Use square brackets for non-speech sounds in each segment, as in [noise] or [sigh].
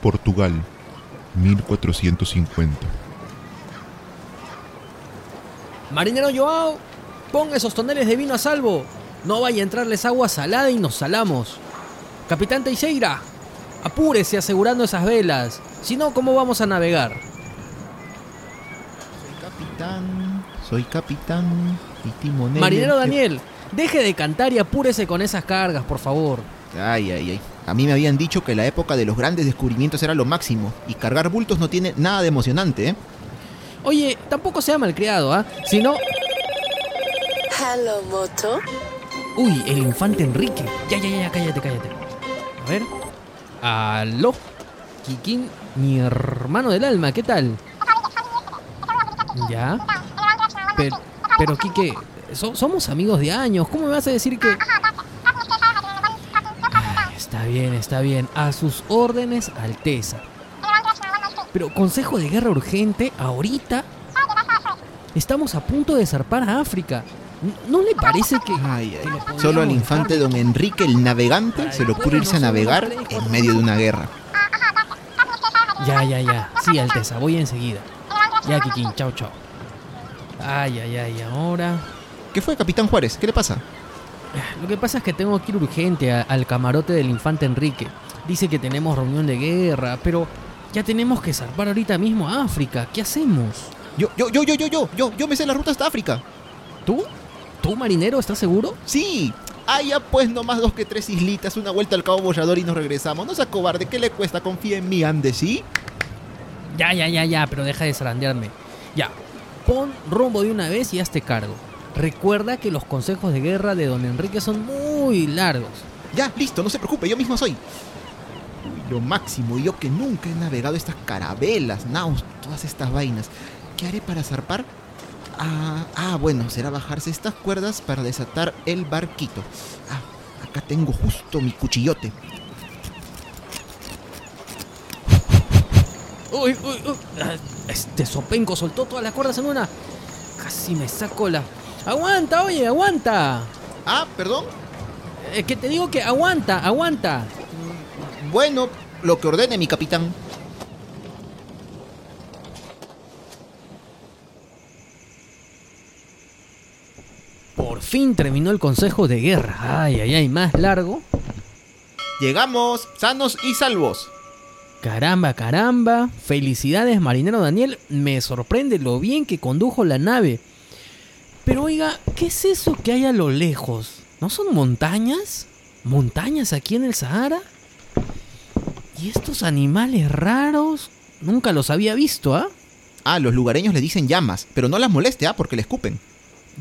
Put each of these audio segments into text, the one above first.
Portugal, 1450. Marinero Joao, ponga esos toneles de vino a salvo. No vaya a entrarles agua salada y nos salamos. Capitán Teixeira, apúrese asegurando esas velas. Si no, ¿cómo vamos a navegar? Soy capitán, soy capitán y timonel. Marinero Daniel, deje de cantar y apúrese con esas cargas, por favor. Ay, ay, ay. A mí me habían dicho que la época de los grandes descubrimientos era lo máximo y cargar bultos no tiene nada de emocionante, ¿eh? Oye, tampoco sea malcriado, ¿ah? Si no... Hello, Moto. Uy, el infante Enrique. Ya, ya, ya, cállate, cállate. A ver. Aló. Kikín, mi hermano del alma, ¿qué tal? Ya. Pero, pero Kike, so- somos amigos de años. ¿Cómo me vas a decir que...? Bien, está bien. A sus órdenes, Alteza. Pero consejo de guerra urgente, ahorita. Estamos a punto de zarpar a África. ¿No le parece que... Ay, ay. Solo al infante don Enrique el navegante se le ocurre irse a navegar en medio de una guerra. Ya, ya, ya. Sí, Alteza, voy enseguida. Ya, Kikín, chao, chao. Ay, ay, ay, ahora. ¿Qué fue, capitán Juárez? ¿Qué le pasa? Lo que pasa es que tengo que ir urgente a- al camarote del infante Enrique. Dice que tenemos reunión de guerra, pero ya tenemos que zarpar ahorita mismo a África. ¿Qué hacemos? Yo, yo, yo, yo, yo, yo, yo, yo me sé la ruta hasta África. ¿Tú? ¿Tú, marinero, estás seguro? Sí. Ya pues nomás dos que tres islitas, una vuelta al Cabo Bollador y nos regresamos. No sea cobarde, ¿qué le cuesta? Confía en mí, ande, ¿sí? Ya, ya, ya, ya, pero deja de zarandearme. Ya, pon rumbo de una vez y hazte cargo. Recuerda que los consejos de guerra de don Enrique son muy largos. Ya, listo, no se preocupe, yo mismo soy. Uy, lo máximo, yo que nunca he navegado estas carabelas, naus, todas estas vainas. ¿Qué haré para zarpar? Ah, ah, bueno, será bajarse estas cuerdas para desatar el barquito. Ah, acá tengo justo mi cuchillote. Uy, uy, uy. Ah, Este sopenco soltó todas las cuerdas en una. Casi me saco la. ¡Aguanta, oye, aguanta! Ah, perdón. Eh, que te digo que aguanta, aguanta. Bueno, lo que ordene mi capitán. Por fin terminó el consejo de guerra. Ay, ay, ay, más largo. Llegamos sanos y salvos. Caramba, caramba. Felicidades, marinero Daniel. Me sorprende lo bien que condujo la nave. Pero oiga, ¿qué es eso que hay a lo lejos? ¿No son montañas? ¿Montañas aquí en el Sahara? ¿Y estos animales raros? Nunca los había visto, ¿ah? Ah, los lugareños le dicen llamas, pero no las moleste, ah, porque le escupen.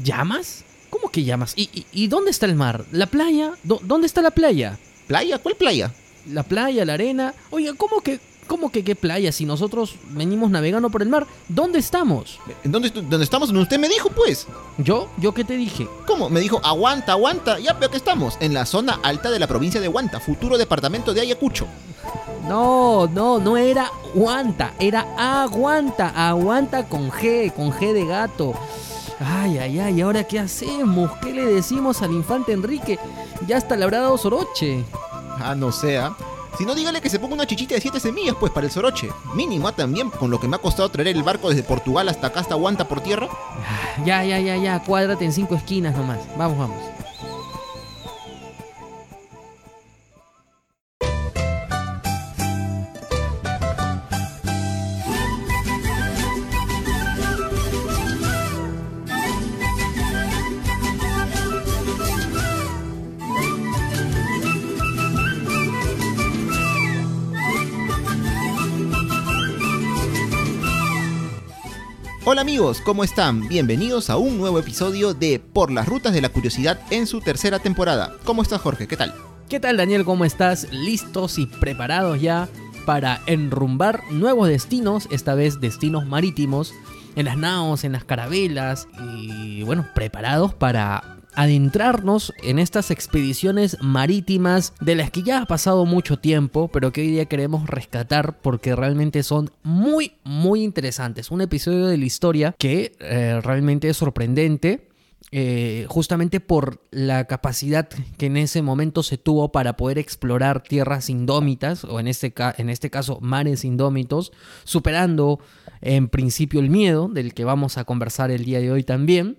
¿Llamas? ¿Cómo que llamas? ¿Y, y, y dónde está el mar? ¿La playa? ¿Dó- ¿Dónde está la playa? ¿Playa? ¿Cuál playa? La playa, la arena. Oiga, ¿cómo que, cómo que qué playa? Si nosotros venimos navegando por el mar, ¿dónde estamos? ¿En dónde, dónde estamos? Usted me dijo, pues. ¿Yo? ¿Yo qué te dije? ¿Cómo? Me dijo, aguanta, aguanta. Ya veo que estamos. En la zona alta de la provincia de Huanta, futuro departamento de Ayacucho. No, no, no era aguanta, era aguanta, aguanta con G, con G de gato. Ay, ay, ay, ¿ahora qué hacemos? ¿Qué le decimos al infante Enrique? Ya hasta le habrá dado soroche. Ah, no sea. Si no, dígale que se ponga una chichita de siete semillas, pues, para el soroche. Mínimo, ah, también, con lo que me ha costado traer el barco desde Portugal hasta acá, hasta Huanta por tierra. Ya, ya, ya, ya, cuádrate en cinco esquinas nomás. Vamos, vamos. Hola amigos, ¿cómo están? Bienvenidos a un nuevo episodio de Por las Rutas de la Curiosidad en su tercera temporada. ¿Cómo estás, Jorge? ¿Qué tal? ¿Qué tal Daniel? ¿Cómo estás? ¿Listos y preparados ya para enrumbar nuevos destinos? Esta vez destinos marítimos, en las naos, en las carabelas y bueno, preparados para adentrarnos en estas expediciones marítimas de las que ya ha pasado mucho tiempo, pero que hoy día queremos rescatar porque realmente son muy, muy interesantes. Un episodio de la historia que eh, realmente es sorprendente eh, justamente por la capacidad que en ese momento se tuvo para poder explorar tierras indómitas, o en este, en este caso mares indómitos, superando en principio el miedo, del que vamos a conversar el día de hoy también.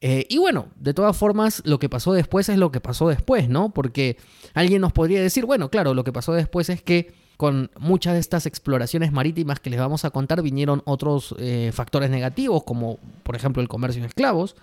Eh, y bueno, de todas formas, lo que pasó después es lo que pasó después, ¿no? Porque alguien nos podría decir, bueno, claro, lo que pasó después es que con muchas de estas exploraciones marítimas que les vamos a contar vinieron otros eh, factores negativos, como por ejemplo el comercio de esclavos.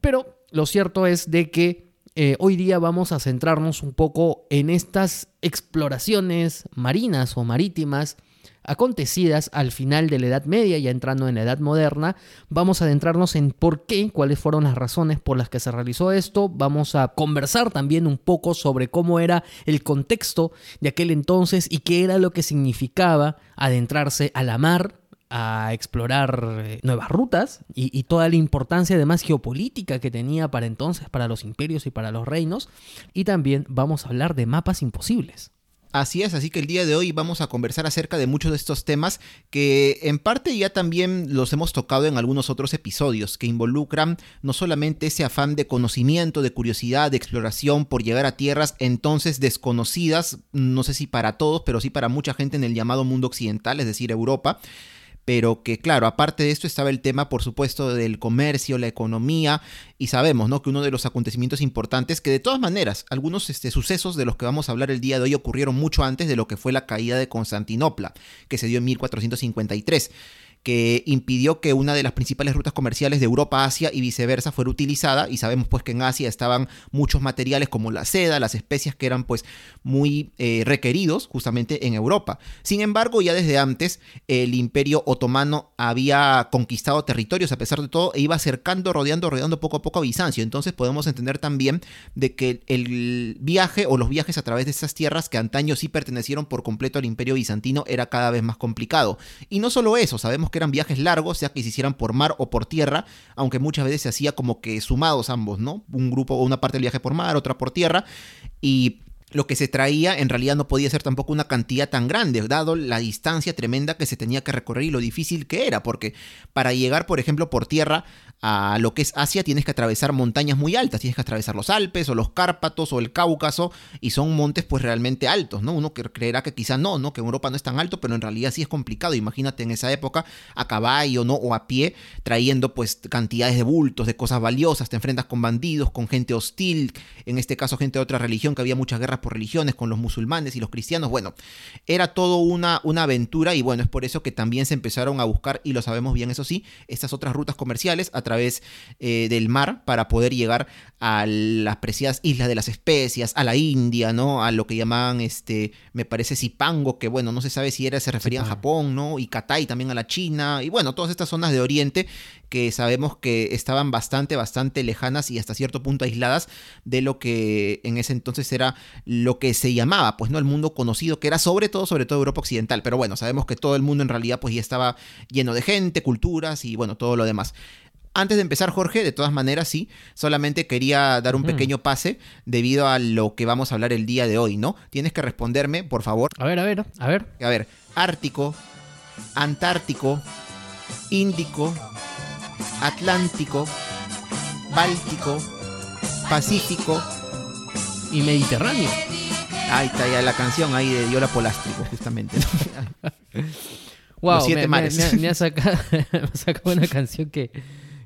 Pero lo cierto es de que eh, hoy día vamos a centrarnos un poco en estas exploraciones marinas o marítimas acontecidas al final de la Edad Media, ya entrando en la Edad Moderna. Vamos a adentrarnos en por qué, cuáles fueron las razones por las que se realizó esto. Vamos a conversar también un poco sobre cómo era el contexto de aquel entonces y qué era lo que significaba adentrarse a la mar a explorar eh, nuevas rutas y, y, toda la importancia además geopolítica que tenía para entonces para los imperios y para los reinos y también vamos a hablar de mapas imposibles. Así es, así que el día de hoy vamos a conversar acerca de muchos de estos temas que en parte ya también los hemos tocado en algunos otros episodios que involucran no solamente ese afán de conocimiento, de curiosidad, de exploración por llegar a tierras entonces desconocidas, no sé si para todos, pero sí para mucha gente en el llamado mundo occidental, es decir, Europa, pero que claro, aparte de esto estaba el tema, por supuesto, del comercio, la economía, y sabemos, ¿no? Que uno de los acontecimientos importantes, que de todas maneras, algunos este, sucesos de los que vamos a hablar el día de hoy ocurrieron mucho antes de lo que fue la caída de Constantinopla, que se dio en 1453 que impidió que una de las principales rutas comerciales de Europa a Asia y viceversa fuera utilizada y sabemos pues que en Asia estaban muchos materiales como la seda, las especias que eran pues muy eh, requeridos justamente en Europa. Sin embargo, ya desde antes el imperio otomano había conquistado territorios a pesar de todo e iba acercando, rodeando, rodeando poco a poco a Bizancio. Entonces podemos entender también de que el viaje o los viajes a través de estas tierras que antaño sí pertenecieron por completo al imperio bizantino era cada vez más complicado. Y no solo eso, sabemos que eran viajes largos, sea que se hicieran por mar o por tierra, aunque muchas veces se hacía como que sumados ambos, ¿no? Un grupo o una parte del viaje por mar, otra por tierra, y lo que se traía en realidad no podía ser tampoco una cantidad tan grande, dado la distancia tremenda que se tenía que recorrer y lo difícil que era, porque para llegar, por ejemplo, por tierra a lo que es Asia tienes que atravesar montañas muy altas, tienes que atravesar los Alpes o los Cárpatos o el Cáucaso y son montes pues realmente altos, ¿no? Uno creerá que quizá no, ¿no? Que Europa no es tan alto, pero en realidad sí es complicado. Imagínate en esa época a caballo, ¿no? O a pie, trayendo pues cantidades de bultos, de cosas valiosas, te enfrentas con bandidos, con gente hostil, en este caso gente de otra religión, que había muchas guerras por religiones con los musulmanes y los cristianos. Bueno, era todo una, una aventura y bueno, es por eso que también se empezaron a buscar, y lo sabemos bien, eso sí, estas otras rutas comerciales a través eh, del mar para poder llegar a las preciadas islas de las especias, a la India, ¿no? A lo que llamaban, este, me parece Zipango, que bueno, no se sabe si era, se refería a Japón, ¿no? Y Katai también a la China, y bueno, todas estas zonas de Oriente que sabemos que estaban bastante, bastante lejanas y hasta cierto punto aisladas de lo que en ese entonces era lo que se llamaba, pues no el mundo conocido, que era sobre todo, sobre todo Europa Occidental, pero bueno, sabemos que todo el mundo en realidad pues ya estaba lleno de gente, culturas y bueno, todo lo demás. Antes de empezar, Jorge, de todas maneras, sí, solamente quería dar un pequeño pase debido a lo que vamos a hablar el día de hoy, ¿no? Tienes que responderme, por favor. A ver, a ver, a ver. A ver, Ártico, Antártico, Índico, Atlántico, Báltico, Pacífico y Mediterráneo. Ahí está ya la canción ahí de Diola Polástrico, justamente. wow, [laughs] siete me, [laughs] [laughs] Me, ha sacado, una canción que,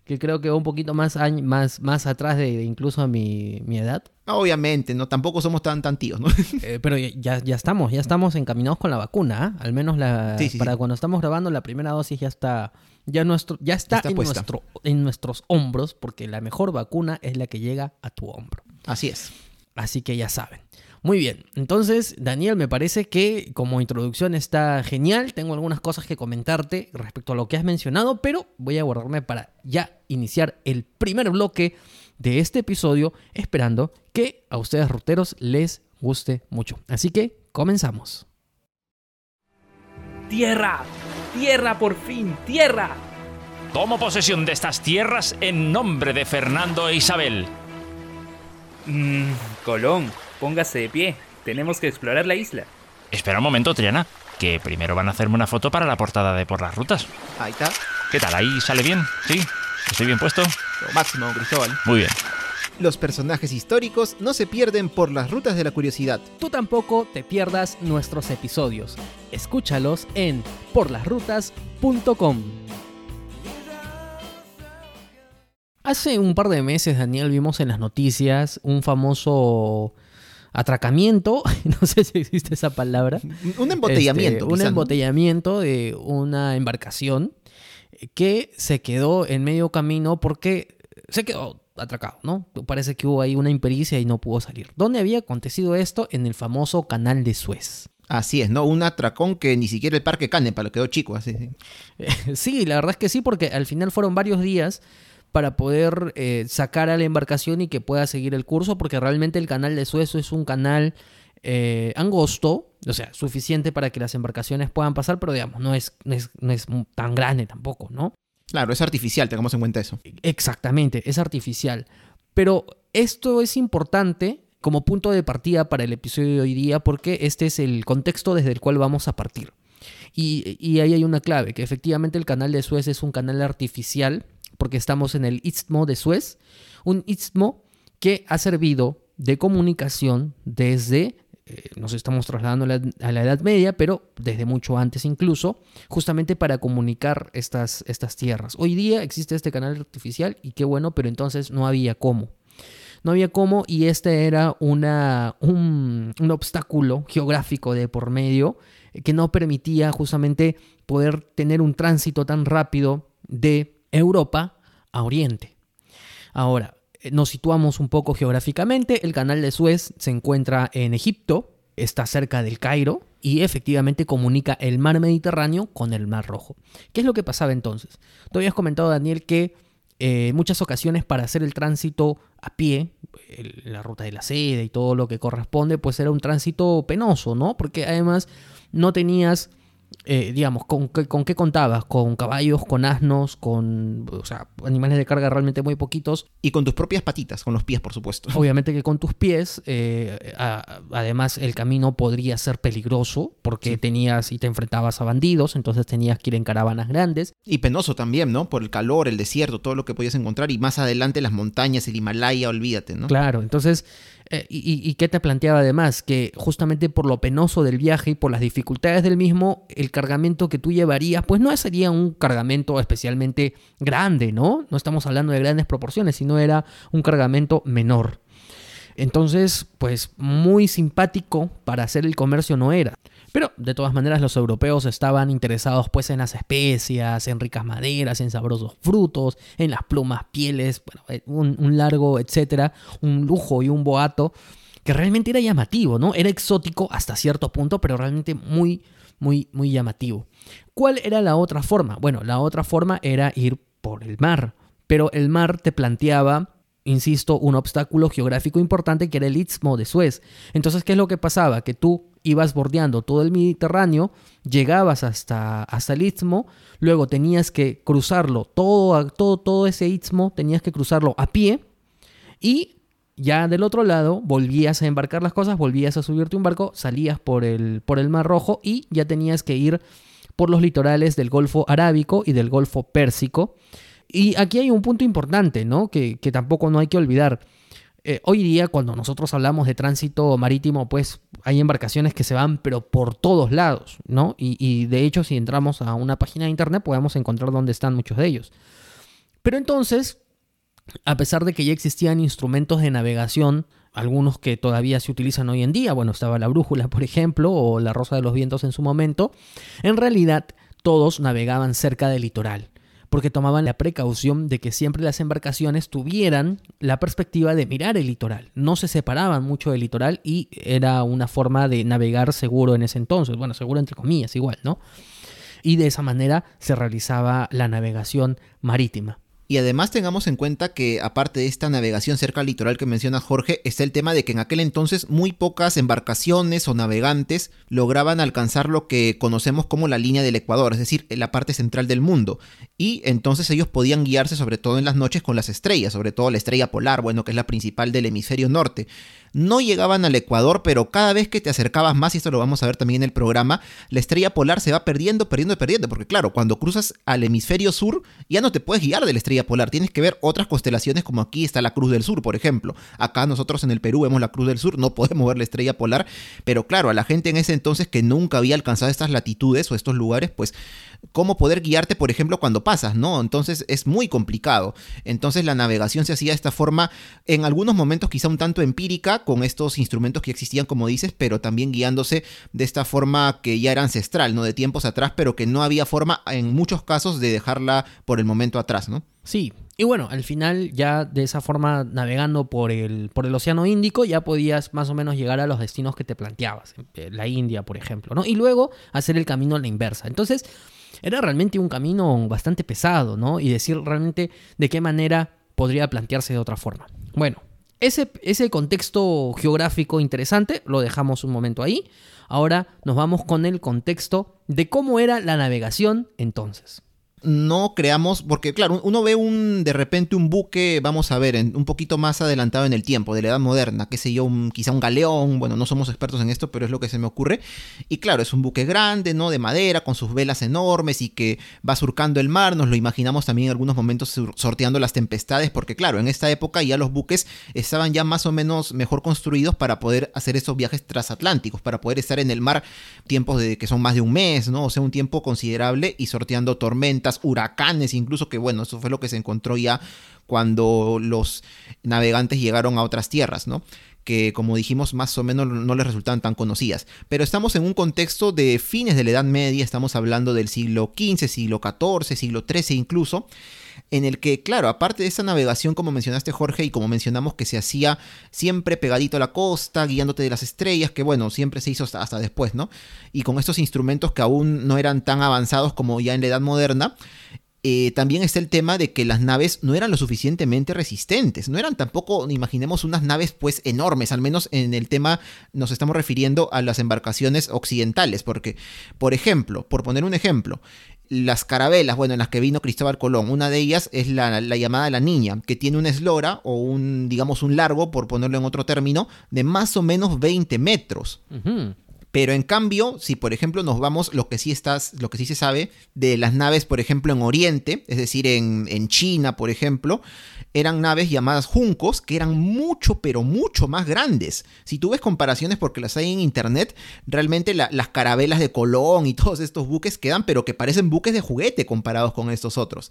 que creo que va un poquito más, más, más atrás de, incluso a mi, mi, edad. Obviamente, no, tampoco somos tan, tan tíos, ¿no? [laughs] Eh, pero ya, ya estamos, ya estamos encaminados con la vacuna, ¿ah? al menos la, para cuando estamos grabando la primera dosis ya está, ya nuestro, ya está, en, nuestro, en nuestros hombros, porque la mejor vacuna es la que llega a tu hombro. Así es. Así que ya saben. Muy bien, entonces Daniel, me parece que como introducción está genial, tengo algunas cosas que comentarte respecto a lo que has mencionado, pero voy a guardarme para ya iniciar el primer bloque de este episodio, esperando que a ustedes ruteros les guste mucho. Así que comenzamos. Tierra, tierra por fin, tierra. Tomo posesión de estas tierras en nombre de Fernando e Isabel. Mmm, Colón, póngase de pie. Tenemos que explorar la isla. Espera un momento, Triana, que primero van a hacerme una foto para la portada de Por las Rutas. Ahí está. ¿Qué tal? ¿Ahí sale bien? ¿Sí? ¿Estoy bien puesto? Lo máximo, Cristóbal. Muy bien. Los personajes históricos no se pierden por las rutas de la curiosidad. Tú tampoco te pierdas nuestros episodios. Escúchalos en porlasrutas.com. Hace un par de meses, Daniel, vimos en las noticias un famoso atracamiento, [laughs] no sé si existe esa palabra. Un embotellamiento. Este, un quizá, ¿no? embotellamiento de una embarcación que se quedó en medio camino porque se quedó atracado, ¿no? Parece que hubo ahí una impericia y no pudo salir. ¿Dónde había acontecido esto? En el famoso canal de Suez. Así es, ¿no? Un atracón que ni siquiera el parque Canepa lo quedó chico, así. sí. Sí, la verdad es que sí, porque al final fueron varios días para poder eh, sacar a la embarcación y que pueda seguir el curso, porque realmente el canal de Suez es un canal eh, angosto, o sea, suficiente para que las embarcaciones puedan pasar, pero digamos, no es, no es, no es tan grande tampoco, ¿no? Claro, es artificial, tengamos en cuenta eso. Exactamente, es artificial. Pero esto es importante como punto de partida para el episodio de hoy día porque este es el contexto desde el cual vamos a partir. Y, y ahí hay una clave, que efectivamente el canal de Suez es un canal artificial porque estamos en el istmo de Suez, un istmo que ha servido de comunicación desde, eh, nos estamos trasladando a la, a la Edad Media, pero desde mucho antes incluso, justamente para comunicar estas, estas tierras. Hoy día existe este canal artificial y qué bueno, pero entonces no había cómo. No había cómo y este era una, un, un obstáculo geográfico de por medio que no permitía justamente poder tener un tránsito tan rápido de Europa a Oriente. Ahora, nos situamos un poco geográficamente. El canal de Suez se encuentra en Egipto, está cerca del Cairo y efectivamente comunica el mar Mediterráneo con el mar Rojo. ¿Qué es lo que pasaba entonces? Tú habías comentado, Daniel, que eh, en muchas ocasiones para hacer el tránsito a pie, la ruta de la seda y todo lo que corresponde, pues era un tránsito penoso, ¿no? Porque además no tenías, eh, digamos, ¿con, qué- ¿con qué contabas? Con caballos, con asnos, con, o sea, animales de carga realmente muy poquitos. Y con tus propias patitas, con los pies, por supuesto. [laughs] Obviamente que con tus pies, eh, a- además el camino podría ser peligroso porque tenías y te enfrentabas a bandidos, entonces tenías que ir en caravanas grandes. Y penoso también, ¿no? Por el calor, el desierto, todo lo que podías encontrar. Y más adelante las montañas, el Himalaya, olvídate, ¿no? Claro, entonces, eh, y, y- qué te planteaba además? Que justamente por lo penoso del viaje y por las dificultades del mismo, el cargamento que tú llevarías, pues no sería un cargamento especialmente grande, ¿no? No estamos hablando de grandes proporciones, sino era un cargamento menor. Entonces, pues muy simpático para hacer el comercio no era. Pero de todas maneras los europeos estaban interesados pues en las especias, en ricas maderas, en sabrosos frutos, en las plumas, pieles, bueno, eh, un, un largo, etcétera, un lujo y un boato que realmente era llamativo, ¿no? Era exótico hasta cierto punto, pero realmente muy, muy, muy llamativo. ¿Cuál era la otra forma? Bueno, la otra forma era ir por el mar, pero el mar te planteaba insisto, un obstáculo geográfico importante que era el Istmo de Suez. Entonces, ¿qué es lo que pasaba? Que tú ibas bordeando todo el Mediterráneo, llegabas hasta, hasta el Istmo, luego tenías que cruzarlo, todo, todo, todo ese Istmo tenías que cruzarlo a pie y ya del otro lado volvías a embarcar las cosas, volvías a subirte un barco, salías por el, por el Mar Rojo y ya tenías que ir por los litorales del Golfo Arábico y del Golfo Pérsico. Y aquí hay un punto importante, ¿no? Que, que tampoco no hay que olvidar. Eh, hoy día, cuando nosotros hablamos de tránsito marítimo, pues hay embarcaciones que se van, pero por todos lados, ¿no? Y, y de hecho, si entramos a una página de internet, podemos encontrar dónde están muchos de ellos. Pero entonces, a pesar de que ya existían instrumentos de navegación, algunos que todavía se utilizan hoy en día, bueno, estaba la brújula, por ejemplo, o la rosa de los vientos en su momento, en realidad todos navegaban cerca del litoral porque tomaban la precaución de que siempre las embarcaciones tuvieran la perspectiva de mirar el litoral. No se separaban mucho del litoral y era una forma de navegar seguro en ese entonces. Bueno, seguro entre comillas, igual, ¿no? Y de esa manera se realizaba la navegación marítima. Y además tengamos en cuenta que aparte de esta navegación cerca al litoral que menciona Jorge, está el tema de que en aquel entonces muy pocas embarcaciones o navegantes lograban alcanzar lo que conocemos como la línea del Ecuador, es decir, la parte central del mundo. Y entonces ellos podían guiarse sobre todo en las noches con las estrellas, sobre todo la estrella polar, bueno, que es la principal del hemisferio norte. No llegaban al Ecuador, pero cada vez que te acercabas más, y esto lo vamos a ver también en el programa, la estrella polar se va perdiendo, perdiendo, perdiendo, porque claro, cuando cruzas al hemisferio sur, ya no te puedes guiar de la estrella polar. Tienes que ver otras constelaciones como aquí está la Cruz del Sur, por ejemplo. Acá nosotros en el Perú vemos la Cruz del Sur, no podemos ver la estrella polar, pero claro, a la gente en ese entonces que nunca había alcanzado estas latitudes o estos lugares, pues cómo poder guiarte, por ejemplo, cuando pasas, ¿no? Entonces es muy complicado. Entonces la navegación se hacía de esta forma, en algunos momentos quizá un tanto empírica, con estos instrumentos que existían, como dices, pero también guiándose de esta forma que ya era ancestral, ¿no? De tiempos atrás, pero que no había forma, en muchos casos, de dejarla por el momento atrás, ¿no? Sí, y bueno, al final ya de esa forma navegando por el, por el Océano Índico ya podías más o menos llegar a los destinos que te planteabas, eh, la India por ejemplo, ¿no? Y luego hacer el camino a la inversa. Entonces era realmente un camino bastante pesado, ¿no? Y decir realmente de qué manera podría plantearse de otra forma. Bueno, ese, ese contexto geográfico interesante lo dejamos un momento ahí. Ahora nos vamos con el contexto de cómo era la navegación entonces no creamos, porque claro, uno ve un de repente un buque, vamos a ver, un poquito más adelantado en el tiempo, de la edad moderna, qué sé yo, un, quizá un galeón, bueno, no somos expertos en esto, pero es lo que se me ocurre. Y claro, es un buque grande, ¿no? De madera, con sus velas enormes y que va surcando el mar, nos lo imaginamos también en algunos momentos sorteando las tempestades, porque claro, en esta época ya los buques estaban ya más o menos mejor construidos para poder hacer esos viajes transatlánticos, para poder estar en el mar tiempos de que son más de un mes, ¿no? O sea, un tiempo considerable y sorteando tormentas huracanes, incluso que bueno, eso fue lo que se encontró ya cuando los navegantes llegaron a otras tierras, ¿no? que como dijimos más o menos no les resultaban tan conocidas. Pero estamos en un contexto de fines de la Edad Media, estamos hablando del siglo XV, siglo XIV, siglo XIII incluso, en el que, claro, aparte de esa navegación como mencionaste Jorge y como mencionamos que se hacía siempre pegadito a la costa, guiándote de las estrellas, que bueno, siempre se hizo hasta, después, ¿no? Y con estos instrumentos que aún no eran tan avanzados como ya en la Edad Moderna, eh, también está el tema de que las naves no eran lo suficientemente resistentes, no eran tampoco, imaginemos, unas naves pues enormes, al menos en el tema nos estamos refiriendo a las embarcaciones occidentales, porque, por ejemplo, por poner un ejemplo, las carabelas, bueno, en las que vino Cristóbal Colón. Una de ellas es la, llamada La Niña, que tiene una eslora o un, digamos, un largo, por ponerlo en otro término, de más o menos 20 metros. Pero en cambio, si por ejemplo nos vamos, lo que sí estás, lo que sí se sabe de las naves, por ejemplo, en Oriente, es decir, en, en China, por ejemplo, eran naves llamadas juncos, que eran mucho, pero mucho más grandes. Si tú ves comparaciones, porque las hay en internet, realmente las carabelas de Colón y [laughs] todos estos buques quedan, pero que parecen buques de juguete comparados con estos otros.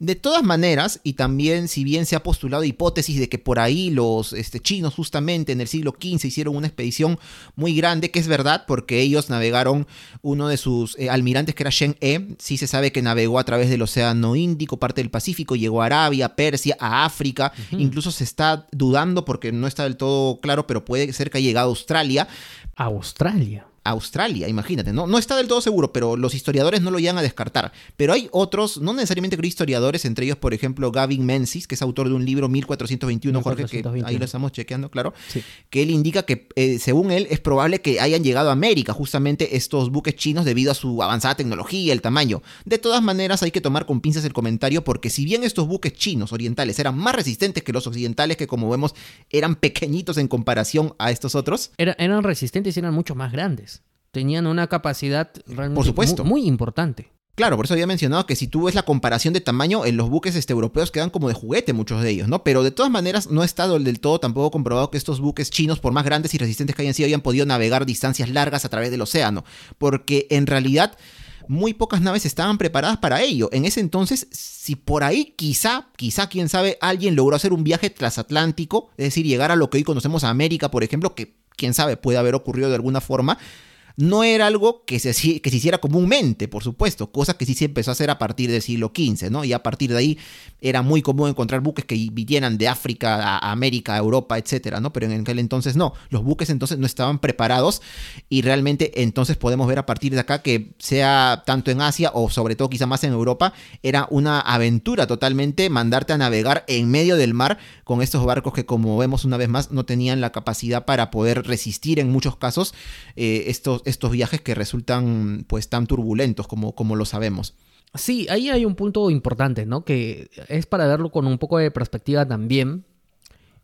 De todas maneras, y también si bien se ha postulado hipótesis de que por ahí los este, chinos justamente en el siglo XV hicieron una expedición muy grande, que es verdad, porque ellos navegaron uno de sus eh, almirantes que era Shen E, sí se sabe que navegó a través del Océano Índico, parte del Pacífico, llegó a Arabia, Persia, a África, incluso se está dudando porque no está del todo claro, pero puede ser que haya llegado a Australia. A Australia. Australia, imagínate, ¿no? No está del todo seguro, pero los historiadores no lo llegan a descartar. Pero hay otros, no necesariamente creo historiadores, entre ellos, por ejemplo, Gavin Menzies, que es autor de un libro 1421, Jorge, que ahí lo estamos chequeando, claro, que él indica que, eh, según él, es probable que hayan llegado a América justamente estos buques chinos debido a su avanzada tecnología, el tamaño. De todas maneras, hay que tomar con pinzas el comentario porque si bien estos buques chinos orientales eran más resistentes que los occidentales, que como vemos eran pequeñitos en comparación a estos otros. eran resistentes y eran mucho más grandes tenían una capacidad realmente Muy, importante. Claro, por eso había mencionado que si tú ves la comparación de tamaño, en los buques este, europeos quedan como de juguete muchos de ellos, ¿no? Pero de todas maneras no ha estado del todo tampoco comprobado que estos buques chinos, por más grandes y resistentes que hayan sido, hayan podido navegar distancias largas a través del océano. Porque en realidad muy pocas naves estaban preparadas para ello. En ese entonces, si por ahí quizá, quizá, quién sabe, alguien logró hacer un viaje transatlántico, es decir, llegar a lo que hoy conocemos a América, por ejemplo, que quién sabe, puede haber ocurrido de alguna forma, no era algo que se, que se hiciera comúnmente, por supuesto, cosa que sí se empezó a hacer a partir del siglo XV, ¿no? Y a partir de ahí era muy común encontrar buques que vinieran de África a América, a Europa, etcétera, ¿no? Pero en aquel entonces no, los buques entonces no estaban preparados y realmente entonces podemos ver a partir de acá que sea tanto en Asia o sobre todo quizá más en Europa, era una aventura totalmente mandarte a navegar en medio del mar con estos barcos que como vemos una vez más no tenían la capacidad para poder resistir en muchos casos eh, estos estos viajes que resultan pues tan turbulentos como, como lo sabemos. Sí, ahí hay un punto importante, ¿no? Que es para verlo con un poco de perspectiva también.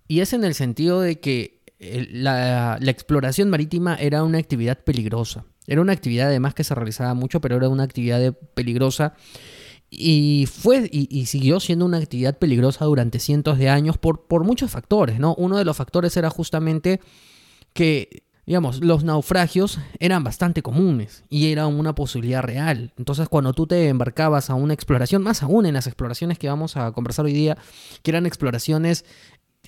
Y es en el sentido de que la, exploración marítima era una actividad peligrosa. Era una actividad además que se realizaba mucho, pero era una actividad peligrosa. Y fue y, y siguió siendo una actividad peligrosa durante cientos de años por, por muchos factores, ¿no? Uno de los factores era justamente que digamos, los naufragios eran bastante comunes y era una posibilidad real. Entonces, cuando tú te embarcabas a una exploración, más aún en las exploraciones que vamos a conversar hoy día, que eran exploraciones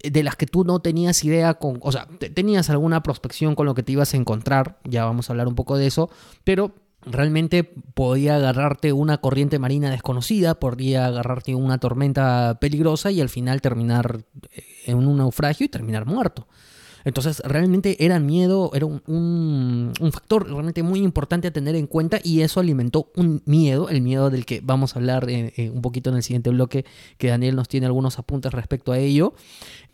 de las que tú no tenías idea con, o sea, te- tenías alguna prospección con lo que te ibas a encontrar, ya vamos a hablar un poco de eso, pero realmente podía agarrarte una corriente marina desconocida, podía agarrarte una tormenta peligrosa y al final terminar eh, en un naufragio y terminar muerto. Entonces, realmente era miedo, era un, factor realmente muy importante a tener en cuenta y eso alimentó un miedo, el miedo del que vamos a hablar eh, eh, un poquito en el siguiente bloque, que Daniel nos tiene algunos apuntes respecto a ello.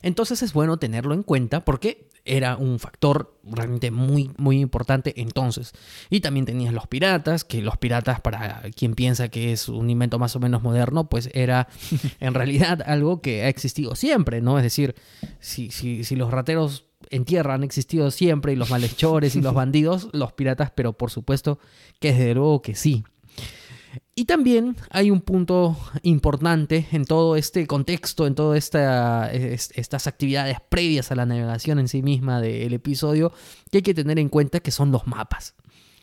Entonces es bueno tenerlo en cuenta porque era un factor realmente muy, muy importante entonces. Y también tenías los piratas, que los piratas, para quien piensa que es un invento más o menos moderno, pues era [laughs] en realidad algo que ha existido siempre, ¿no? Es decir, si, si, si los rateros en tierra han existido siempre y los malhechores y los [laughs] bandidos, los piratas, pero por supuesto que desde luego que sí. Y también hay un punto importante en todo este contexto, en todas esta, es- estas actividades previas a la navegación en sí misma del episodio, que hay que tener en cuenta que son los mapas.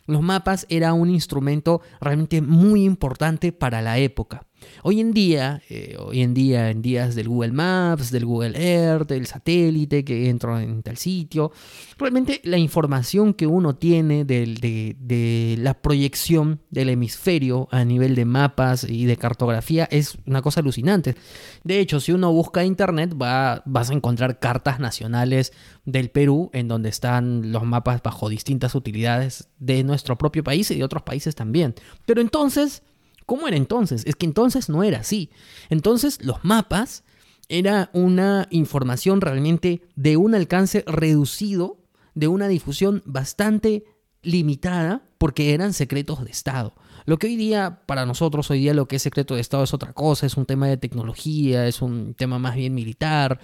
Los mapas era un instrumento realmente muy importante para la época. Hoy en día, eh, hoy en día, en días del Google Maps, del Google Earth, del satélite que entro en tal sitio, realmente la información que uno tiene del- de, de la proyección del hemisferio a nivel de mapas y de cartografía es una cosa alucinante. De hecho, si uno busca internet, va, vas a encontrar cartas nacionales del Perú en donde están los mapas bajo distintas utilidades de nuestro propio país y de otros países también. Pero entonces, ¿cómo era entonces? Es que entonces no era así. Entonces los mapas era una información realmente de un alcance reducido, de una difusión bastante limitada, porque eran secretos de Estado. Lo que hoy día, para nosotros, hoy día lo que es secreto de Estado es otra cosa, es un tema de tecnología, es un tema más bien militar,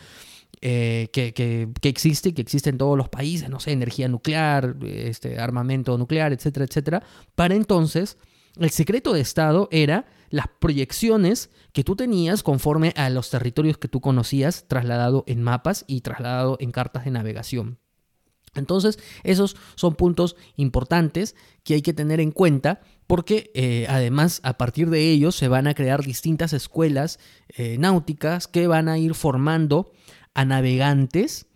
eh, que, que- que existe que existe en todos los países, no sé, energía nuclear, este, armamento nuclear, etcétera, etcétera. Para entonces, el secreto de Estado era las proyecciones que tú tenías conforme a los territorios que tú conocías, trasladado en mapas y trasladado en cartas de navegación. Entonces, esos son puntos importantes que hay que tener en cuenta porque eh, además a partir de ellos se van a crear distintas escuelas eh, náuticas que van a ir formando a navegantes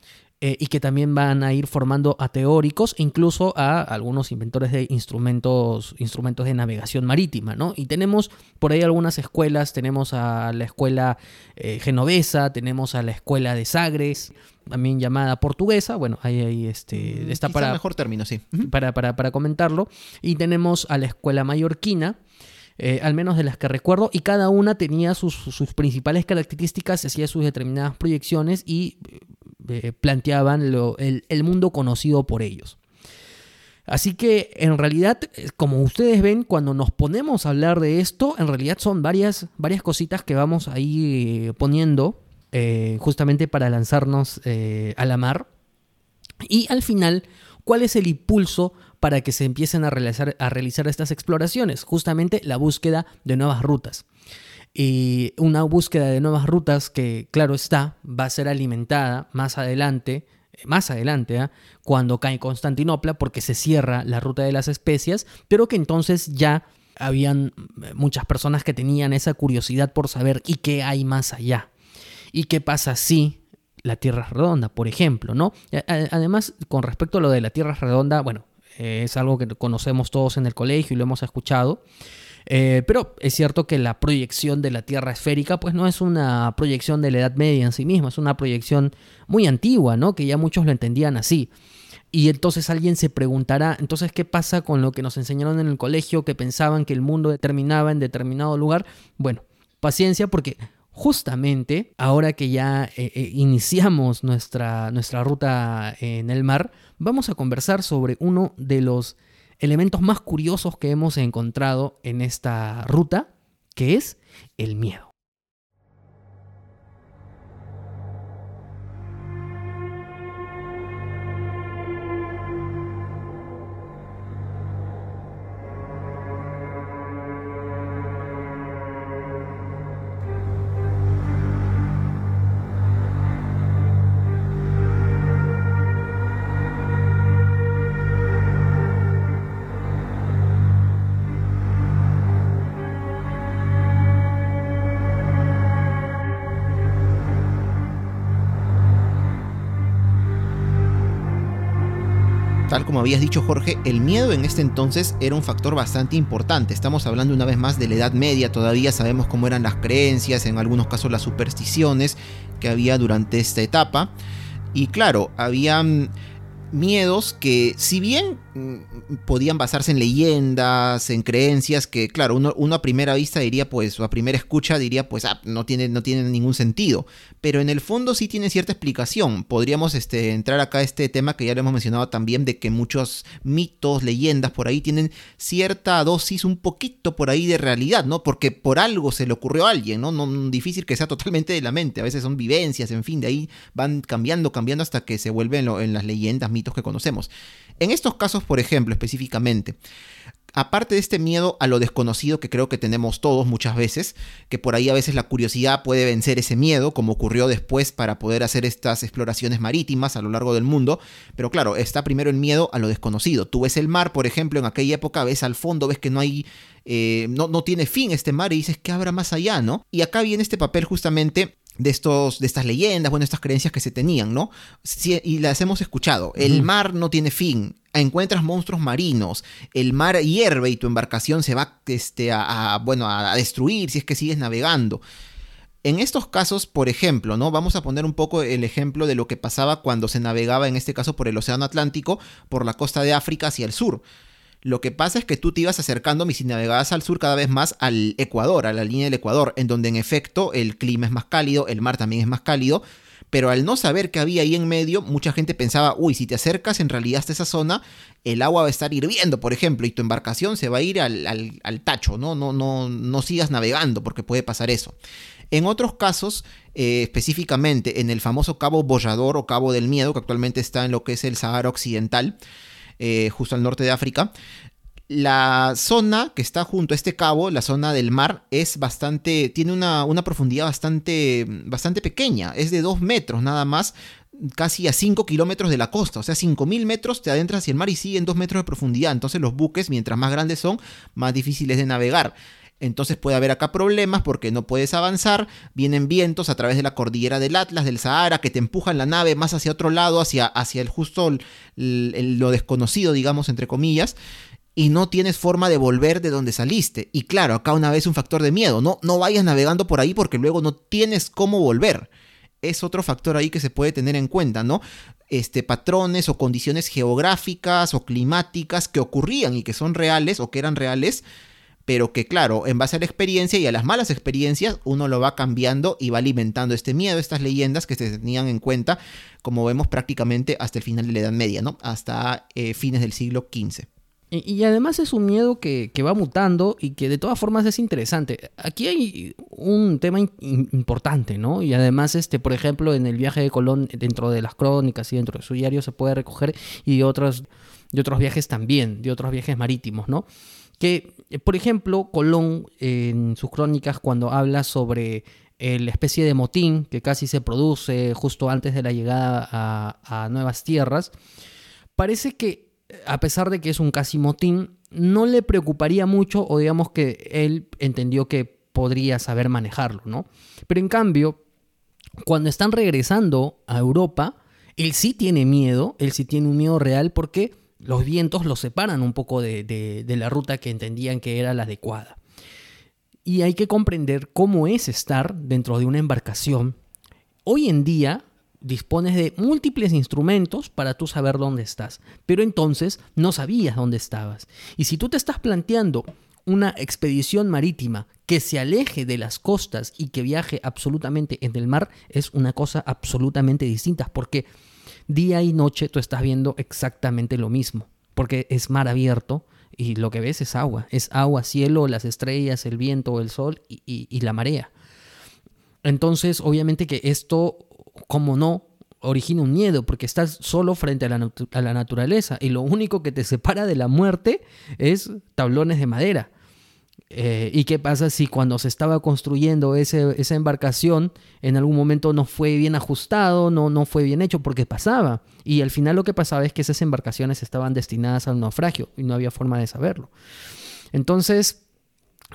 eh, y que también van a ir formando a teóricos, incluso a algunos inventores de instrumentos, instrumentos de navegación marítima, ¿no? Y tenemos por ahí algunas escuelas, tenemos a la escuela eh, genovesa, tenemos a la escuela de Sagres, también llamada portuguesa, bueno, ahí, ahí este, está Quizá para, mejor término, sí. Para, para, para comentarlo. Y tenemos a la escuela mallorquina, eh, al menos de las que recuerdo, y cada una tenía sus, sus principales características, hacía sus determinadas proyecciones y eh, planteaban el, mundo conocido por ellos. Así que en realidad, eh, como ustedes ven, cuando nos ponemos a hablar de esto, en realidad son varias, varias cositas que vamos ahí eh, poniendo justamente para lanzarnos a la mar. Y al final, ¿cuál es el impulso para que se empiecen a realizar, a realizar estas exploraciones? Justamente la búsqueda de nuevas rutas. Y una búsqueda de nuevas rutas que, claro está, va a ser alimentada más adelante, eh, más adelante, ¿ah? cuando cae Constantinopla, porque se cierra la ruta de las especias, pero que entonces ya habían eh, muchas personas que tenían esa curiosidad por saber y qué hay más allá. ¿Y qué pasa si la Tierra es redonda, por ejemplo, ¿no? Además, con respecto a lo de la Tierra es redonda, bueno, eh, es algo que conocemos todos en el colegio y lo hemos escuchado. Eh, pero es cierto que la proyección de la Tierra esférica, pues no es una proyección de la Edad Media en sí misma, es una proyección muy antigua, ¿no? Que ya muchos lo entendían así. Y entonces alguien se preguntará, entonces, ¿qué pasa con lo que nos enseñaron en el colegio, que pensaban que el mundo terminaba en determinado lugar? Bueno, paciencia porque justamente ahora que ya eh, eh, iniciamos nuestra, nuestra ruta en el mar, vamos a conversar sobre uno de los elementos más curiosos que hemos encontrado en esta ruta, que es el miedo. Tal como habías dicho Jorge, el miedo en este entonces era un factor bastante importante. Estamos hablando una vez más de la Edad Media, todavía sabemos cómo eran las creencias, en algunos casos las supersticiones que había durante esta etapa. Y claro, habían miedos que si bien mm, podían basarse en leyendas, en creencias que claro, uno, a primera vista diría pues, o a primera escucha diría pues, ah, no tiene, no tiene ningún sentido, pero en el fondo sí tiene cierta explicación. Podríamos este, entrar acá a este tema que ya lo hemos mencionado también de que muchos mitos, leyendas por ahí tienen cierta dosis un poquito por ahí de realidad, ¿no? Porque por algo se le ocurrió a alguien, ¿no? no difícil que sea totalmente de la mente, a veces son vivencias, en fin, de ahí van cambiando, cambiando hasta que se vuelven en las leyendas, mitos que conocemos. En estos casos, por ejemplo, específicamente, aparte de este miedo a lo desconocido que creo que tenemos todos muchas veces, que por ahí a veces la curiosidad puede vencer ese miedo, como ocurrió después para poder hacer estas exploraciones marítimas a lo largo del mundo, pero claro, está primero el miedo a lo desconocido. Tú ves el mar, por ejemplo, en aquella época, ves al fondo, ves que no hay... Eh, no, no tiene fin este mar y dices, ¿qué habrá más allá, no? Y acá viene este papel justamente de, estos, de estas leyendas, bueno, estas creencias que se tenían, ¿no? y las hemos escuchado. El mar no tiene fin. Encuentras monstruos marinos, el mar hierve y tu embarcación se va este, a, bueno, a destruir si es que sigues navegando. En estos casos, por ejemplo, ¿no? Vamos a poner un poco el ejemplo de lo que pasaba cuando se navegaba, en este caso por el Océano Atlántico, por la costa de África hacia el sur. Lo que pasa es que tú te ibas acercando, mis navegadas al sur, cada vez más al Ecuador, a la línea del Ecuador, en donde en efecto el clima es más cálido, el mar también es más cálido, pero al no saber qué había ahí en medio, mucha gente pensaba, uy, si te acercas en realidad hasta esa zona, el agua va a estar hirviendo, por ejemplo, y tu embarcación se va a ir al, tacho, ¿no? No, no, no sigas navegando porque puede pasar eso. En otros casos, eh, específicamente en el famoso Cabo Bollador o Cabo del Miedo, que actualmente está en lo que es el Sahara Occidental, eh, justo al norte de África. La zona que está junto a este cabo, la zona del mar, es bastante, tiene una, profundidad bastante, bastante pequeña, es de 2 metros nada más, casi a 5 kilómetros de la costa, o sea, 5.000 metros te adentras hacia el mar y siguen 2 metros de profundidad, entonces los buques, mientras más grandes son, más difíciles de navegar. Entonces puede haber acá problemas porque no puedes avanzar, vienen vientos a través de la cordillera del Atlas, del Sahara, que te empujan la nave más hacia otro lado, hacia, hacia el justo lo desconocido, digamos, entre comillas, y no tienes forma de volver de donde saliste. Y claro, acá una vez un factor de miedo, no, no vayas navegando por ahí porque luego no tienes cómo volver. Es otro factor ahí que se puede tener en cuenta, ¿no? Este, patrones o condiciones geográficas o climáticas que ocurrían y que son reales o que eran reales pero que claro, en base a la experiencia y a las malas experiencias, uno lo va cambiando y va alimentando este miedo, estas leyendas que se tenían en cuenta, como vemos prácticamente hasta el final de la Edad Media, ¿no? Hasta eh, fines del siglo XV. Y, además es un miedo que, va mutando y que de todas formas es interesante. Aquí hay un tema importante, ¿no? Y además, este, por ejemplo, en el viaje de Colón, dentro de las crónicas y dentro de su diario se puede recoger y de otros, de otros viajes también, de otros viajes marítimos, ¿no? Que, por ejemplo, Colón en sus crónicas cuando habla sobre la especie de motín que casi se produce justo antes de la llegada a, nuevas tierras, parece que a pesar de que es un casi motín, no le preocuparía mucho o digamos que él entendió que podría saber manejarlo, ¿no? Pero en cambio, cuando están regresando a Europa, él sí tiene miedo, él sí tiene un miedo real porque los vientos los separan un poco de, la ruta que entendían que era la adecuada. Y hay que comprender cómo es estar dentro de una embarcación. Hoy en día dispones de múltiples instrumentos para tú saber dónde estás, pero entonces no sabías dónde estabas. Y si tú te estás planteando una expedición marítima que se aleje de las costas y que viaje absolutamente en el mar, es una cosa absolutamente distinta, porque día y noche tú estás viendo exactamente lo mismo, porque es mar abierto y lo que ves es agua, es agua, cielo, las estrellas, el viento, el sol y, la marea. Entonces, obviamente que esto, como no, origina un miedo, porque estás solo frente a la, a la, naturaleza y lo único que te separa de la muerte es tablones de madera. Eh, ¿Y qué pasa si cuando se estaba construyendo esa embarcación en algún momento no fue bien ajustado, no, no fue bien hecho? Porque pasaba. Y al final lo que pasaba es que esas embarcaciones estaban destinadas al naufragio y no había forma de saberlo. Entonces,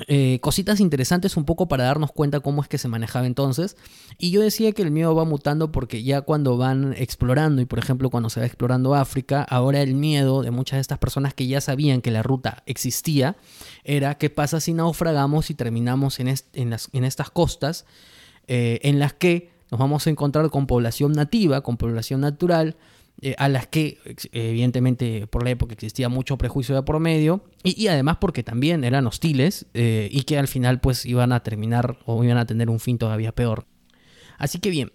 eh, cositas interesantes un poco para darnos cuenta cómo es que se manejaba entonces. Y yo decía que el miedo va mutando porque ya cuando van explorando, y por ejemplo cuando se va explorando África, ahora el miedo de muchas de estas personas que ya sabían que la ruta existía era qué pasa si naufragamos y terminamos en, las, en estas costas eh, en las que nos vamos a encontrar con población nativa, con población natural, eh, a las que evidentemente por la época existía mucho prejuicio de por medio y, además porque también eran hostiles eh, y que al final pues iban a terminar o iban a tener un fin todavía peor. Así que bien,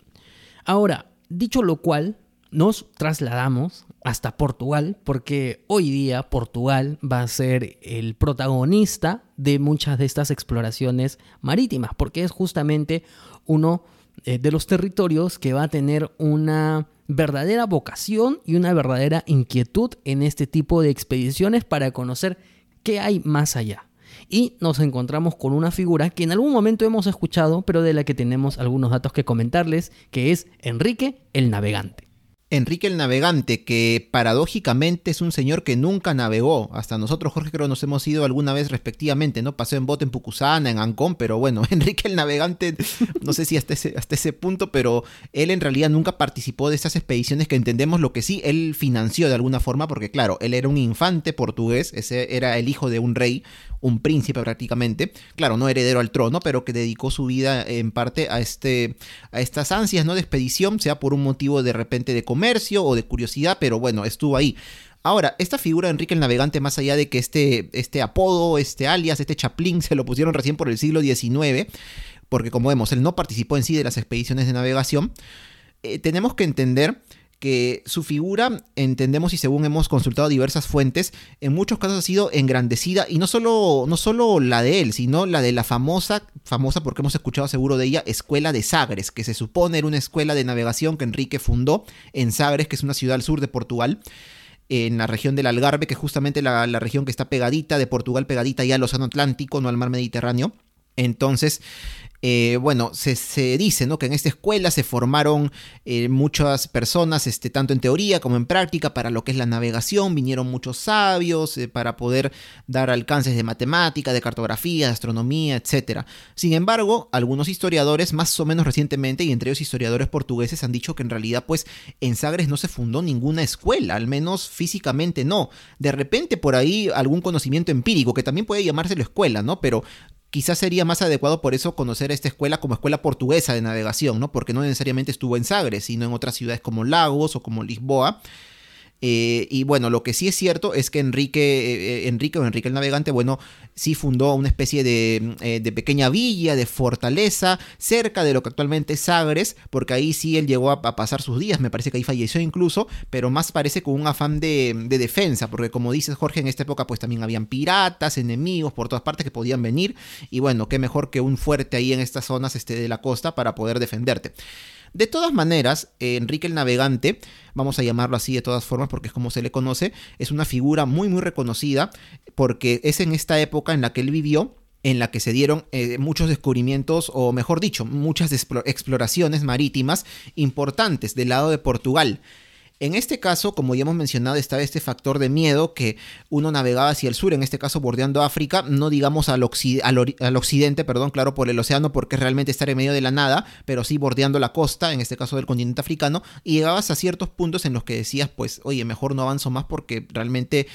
ahora, dicho lo cual, nos trasladamos hasta Portugal porque hoy día Portugal va a ser el protagonista de muchas de estas exploraciones marítimas porque es justamente uno eh, de los territorios que va a tener una verdadera vocación y una verdadera inquietud en este tipo de expediciones para conocer qué hay más allá. Y nos encontramos con una figura que en algún momento hemos escuchado, pero de la que tenemos algunos datos que comentarles, que es Enrique el Navegante. Enrique el Navegante, que paradójicamente es un señor que nunca navegó. Hasta nosotros, Jorge, creo nos hemos ido alguna vez respectivamente, ¿no? Pasó en bote en Pucusana, en Ancón, pero bueno, [laughs] Enrique el Navegante, no sé si hasta ese, hasta ese punto, pero él en realidad nunca participó de esas expediciones que entendemos lo que sí, él financió de alguna forma, porque claro, él era un infante portugués, ese era el hijo de un rey, un príncipe prácticamente, claro, no heredero al trono, pero que dedicó su vida en parte a, este, a estas ansias ¿no? de expedición, sea por un motivo de repente de comercio o de curiosidad, pero bueno, estuvo ahí. Ahora, esta figura de Enrique el Navegante, más allá de que este, este apodo, este alias, este chaplín, se lo pusieron recién por el siglo XIX, porque como vemos, él no participó en sí de las expediciones de navegación, eh, tenemos que entender que su figura, entendemos y según hemos consultado diversas fuentes, en muchos casos ha sido engrandecida y no solo, no solo la de él, sino la de la famosa, famosa porque hemos escuchado seguro de ella, Escuela de Sagres, que se supone era una escuela de navegación que Enrique fundó en Sagres, que es una ciudad al sur de Portugal en la región del Algarve, que es justamente la, la región que está pegadita de Portugal, pegadita ya al Océano Atlántico, no al mar Mediterráneo. Entonces, eh, bueno, se, dice ¿no? que en esta escuela se formaron eh, muchas personas, este, tanto en teoría como en práctica, para lo que es la navegación. Vinieron muchos sabios eh, para poder dar alcances de matemática, de cartografía, de astronomía, etc. Sin embargo, algunos historiadores, más o menos recientemente, y entre ellos historiadores portugueses, han dicho que en realidad, pues, en Sagres no se fundó ninguna escuela, al menos físicamente no. De repente, por ahí, algún conocimiento empírico, que también puede llamárselo escuela, ¿no? Pero quizás sería más adecuado por eso conocer esta escuela como escuela portuguesa de navegación, ¿no? Porque no necesariamente estuvo en Sagres, sino en otras ciudades como Lagos o como Lisboa. Eh, y bueno, lo que sí es cierto es que Enrique, eh, eh, Enrique o Enrique el Navegante, bueno, sí fundó una especie de, de, pequeña villa, de fortaleza, cerca de lo que actualmente es Sagres, porque ahí sí él llegó a, pasar sus días, me parece que ahí falleció incluso, pero más parece con un afán de, de, defensa, porque como dices Jorge, en esta época pues también habían piratas, enemigos por todas partes que podían venir, y bueno, qué mejor que un fuerte ahí en estas zonas este, de la costa para poder defenderte. De todas maneras, Enrique el Navegante, vamos a llamarlo así de todas formas porque es como se le conoce, es una figura muy muy reconocida porque es en esta época en la que él vivió en la que se dieron eh, muchos descubrimientos, o mejor dicho, muchas exploraciones marítimas importantes del lado de Portugal. En este caso, como ya hemos mencionado, estaba este factor de miedo que uno navegaba hacia el sur, en este caso bordeando África, no digamos al, occidente, perdón, claro, por el océano, porque realmente estar en medio de la nada, pero sí bordeando la costa, en este caso del continente africano, y llegabas a ciertos puntos en los que decías, pues, oye, mejor no avanzo más porque realmente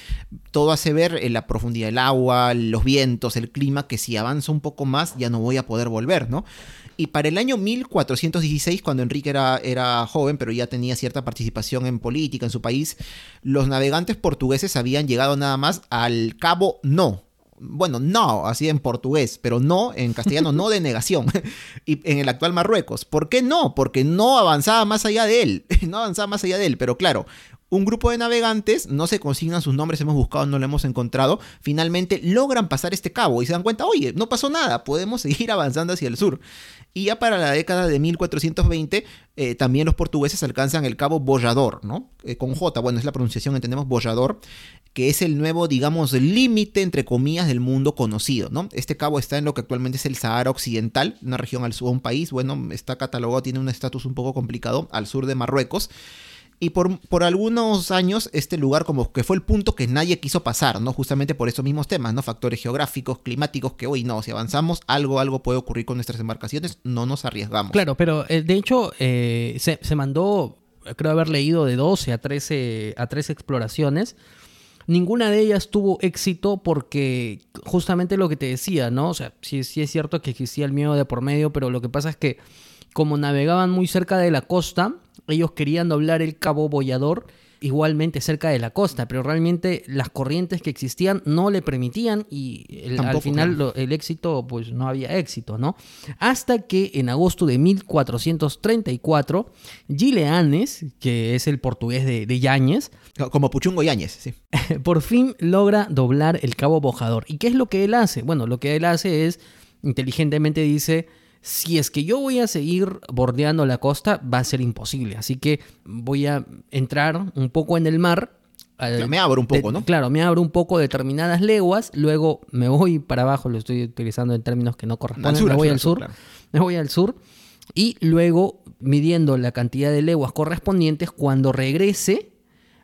todo hace ver en la profundidad del agua, los vientos, el clima, que si avanzo un poco más ya no voy a poder volver, ¿no? Y para el año 1416, cuando Enrique era, era joven, pero ya tenía cierta participación en política en su país, los navegantes portugueses habían llegado nada más al Cabo No, bueno, no, así en portugués, pero no en castellano, no de negación, [laughs] y en el actual Marruecos. ¿Por qué no? Porque no avanzaba más allá de él, [laughs] no avanzaba más allá de él, pero claro, un grupo de navegantes, no se consignan sus nombres, hemos buscado, no lo hemos encontrado, finalmente logran pasar este cabo y se dan cuenta, oye, no pasó nada, podemos seguir [laughs] avanzando hacia el sur. Y ya para la década de 1420, eh, también los portugueses alcanzan el cabo Bollador, ¿no? Eh, con J, bueno, es la pronunciación, entendemos Bollador, que es el nuevo, digamos, límite, entre comillas, del mundo conocido, ¿no? Este cabo está en lo que actualmente es el Sahara Occidental, una región al sur, un país, bueno, está catalogado, tiene un estatus un poco complicado, al sur de Marruecos. Y por, por algunos años este lugar como que fue el punto que nadie quiso pasar, ¿no? Justamente por esos mismos temas, ¿no? Factores geográficos, climáticos, que hoy no, si avanzamos, algo, algo puede ocurrir con nuestras embarcaciones, no nos arriesgamos. Claro, pero eh, de hecho eh, se, se mandó, creo haber leído de 12 a 13, a 13 exploraciones. Ninguna de ellas tuvo éxito porque justamente lo que te decía, ¿no? O sea, sí, sí es cierto que existía el miedo de por medio, pero lo que pasa es que como navegaban muy cerca de la costa, ellos querían doblar el Cabo Bollador igualmente cerca de la costa, pero realmente las corrientes que existían no le permitían y el- al final claro. lo- el éxito, pues no había éxito, ¿no? Hasta que en agosto de 1434, Gileanes, que es el portugués de, de Yáñez, Como Puchungo Yáñez, sí. [laughs] por fin logra doblar el cabo bojador. ¿Y qué es lo que él hace? Bueno, lo que él hace es, inteligentemente dice, si es que yo voy a seguir bordeando la costa, va a ser imposible. Así que voy a entrar un poco en el mar. al- Me abro un poco, de- ¿no? Claro, me abro un poco determinadas leguas, luego me voy para abajo, lo estoy utilizando en términos que no corresponden, sur, me voy al sur, sur, claro. me voy al sur y luego midiendo la cantidad de leguas correspondientes, cuando regrese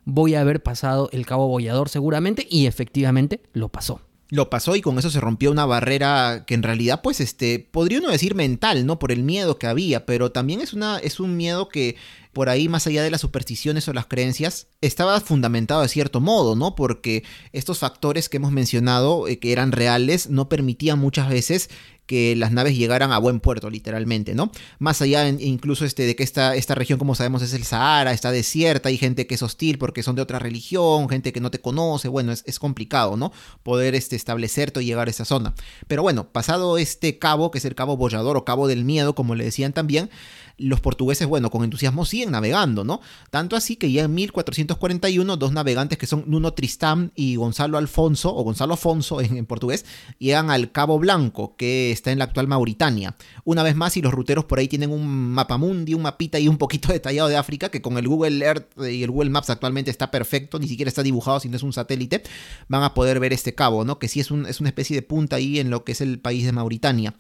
voy a haber pasado el cabo bollador seguramente y efectivamente lo pasó. Lo pasó y con eso se rompió una barrera que en realidad, pues, este, podría uno decir mental, ¿no? Por el miedo que había, pero también es una, es un miedo que por ahí, más allá de las supersticiones o las creencias, estaba fundamentado de cierto modo, ¿no? Porque estos factores que hemos mencionado, eh, que eran reales, no permitían muchas veces que las naves llegaran a buen puerto, literalmente, ¿no? Más allá incluso este, de que esta, esta región, como sabemos, es el Sahara, está desierta, hay gente que es hostil porque son de otra religión, gente que no te conoce, bueno, es, complicado, ¿no? Poder este, establecerte o llegar a esa zona. Pero bueno, pasado este cabo, que es el cabo bollador o cabo del miedo, como le decían también, los portugueses, bueno, con entusiasmo siguen navegando, ¿no? Tanto así que ya en 1441, dos navegantes que son Nuno Tristán y Gonzalo Alfonso, o Gonzalo Afonso en, portugués, llegan al Cabo Blanco, que está en la actual Mauritania. Una vez más, y los ruteros por ahí tienen un mapamundi, un mapita y un poquito [laughs] detallado de África, que con el Google Earth y el Google Maps actualmente está perfecto, ni siquiera está dibujado, sino es un satélite, van a poder ver este cabo, ¿no? Que sí es, es una especie de punta ahí en lo que es el país de Mauritania.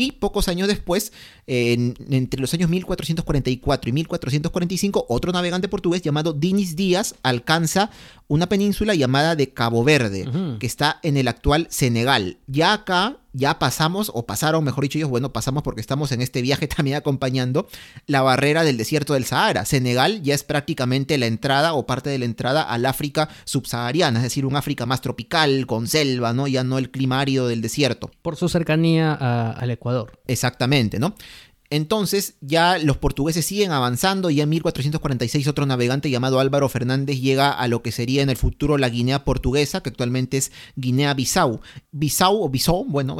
Y pocos años después, en- entre los años 1444 y 1445, otro navegante portugués llamado Dinis Díaz alcanza una península llamada de Cabo Verde, que está en el actual Senegal. Ya acá, ya pasamos, o pasaron, mejor dicho ellos, bueno, pasamos porque estamos en este viaje [laughs] también acompañando la barrera del desierto del Sahara. Senegal ya es prácticamente la entrada o parte de la entrada al África subsahariana, es decir, un África más tropical, con selva, ¿no? Ya no el clima árido del desierto. Por su cercanía a- al Ecuador. Exactamente, ¿no? Entonces ya los portugueses siguen avanzando y en 1446 otro navegante llamado Álvaro Fernández llega a lo que sería en el futuro la Guinea portuguesa, que actualmente es Guinea-Bissau. Bissau o Bissau, [laughs] bueno,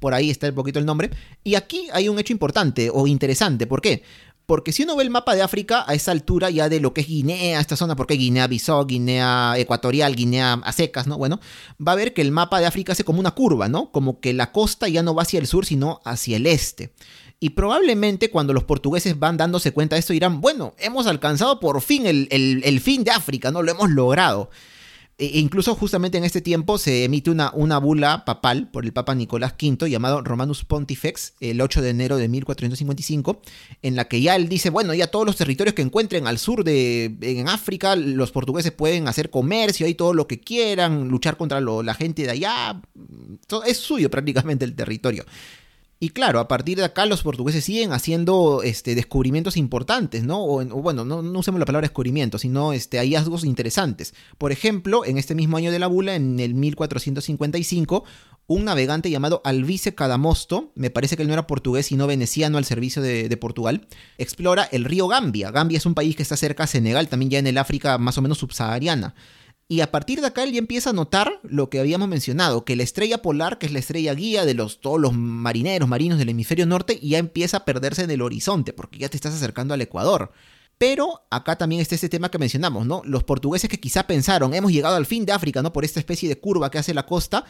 por ahí está un poquito el nombre. Y aquí hay un hecho importante o interesante, ¿por qué? Porque si uno ve el mapa de África a esa altura ya de lo que es Guinea, esta zona, porque Guinea-Bissau, Guinea Ecuatorial, Guinea a secas, ¿no? Bueno, va a ver que el mapa de África hace como una curva, ¿no? Como que la costa ya no va hacia el sur, sino hacia el este. Y probablemente cuando los portugueses van dándose cuenta de esto dirán, bueno, hemos alcanzado por fin el, el- fin de África, ¿no? Lo hemos logrado. E incluso justamente en este tiempo se emite una, una bula papal por el Papa Nicolás V llamado Romanus Pontifex el 8 de enero de 1455, en la que ya él dice, bueno, ya todos los territorios que encuentren al sur de en África, los portugueses pueden hacer comercio y todo lo que quieran, luchar contra lo- la gente de allá, es suyo prácticamente el territorio. Y claro, a partir de acá los portugueses siguen haciendo este, descubrimientos importantes, ¿no? O, o bueno, no, usemos la palabra descubrimiento, sino este, hallazgos interesantes. Por ejemplo, en este mismo año de la bula, en el 1455, un navegante llamado Alvise Cadamosto, me parece que él no era portugués, sino veneciano al servicio de, de Portugal, explora el río Gambia. Gambia es un país que está cerca a Senegal, también ya en el África más o menos subsahariana. Y a partir de acá él ya empieza a notar lo que habíamos mencionado, que la estrella polar, que es la estrella guía de los, todos los marineros, marinos del hemisferio norte, ya empieza a perderse en el horizonte, porque ya te estás acercando al Ecuador. Pero acá también está este tema que mencionamos, ¿no? Los portugueses que quizá pensaron, hemos llegado al fin de África, ¿no? Por esta especie de curva que hace la costa,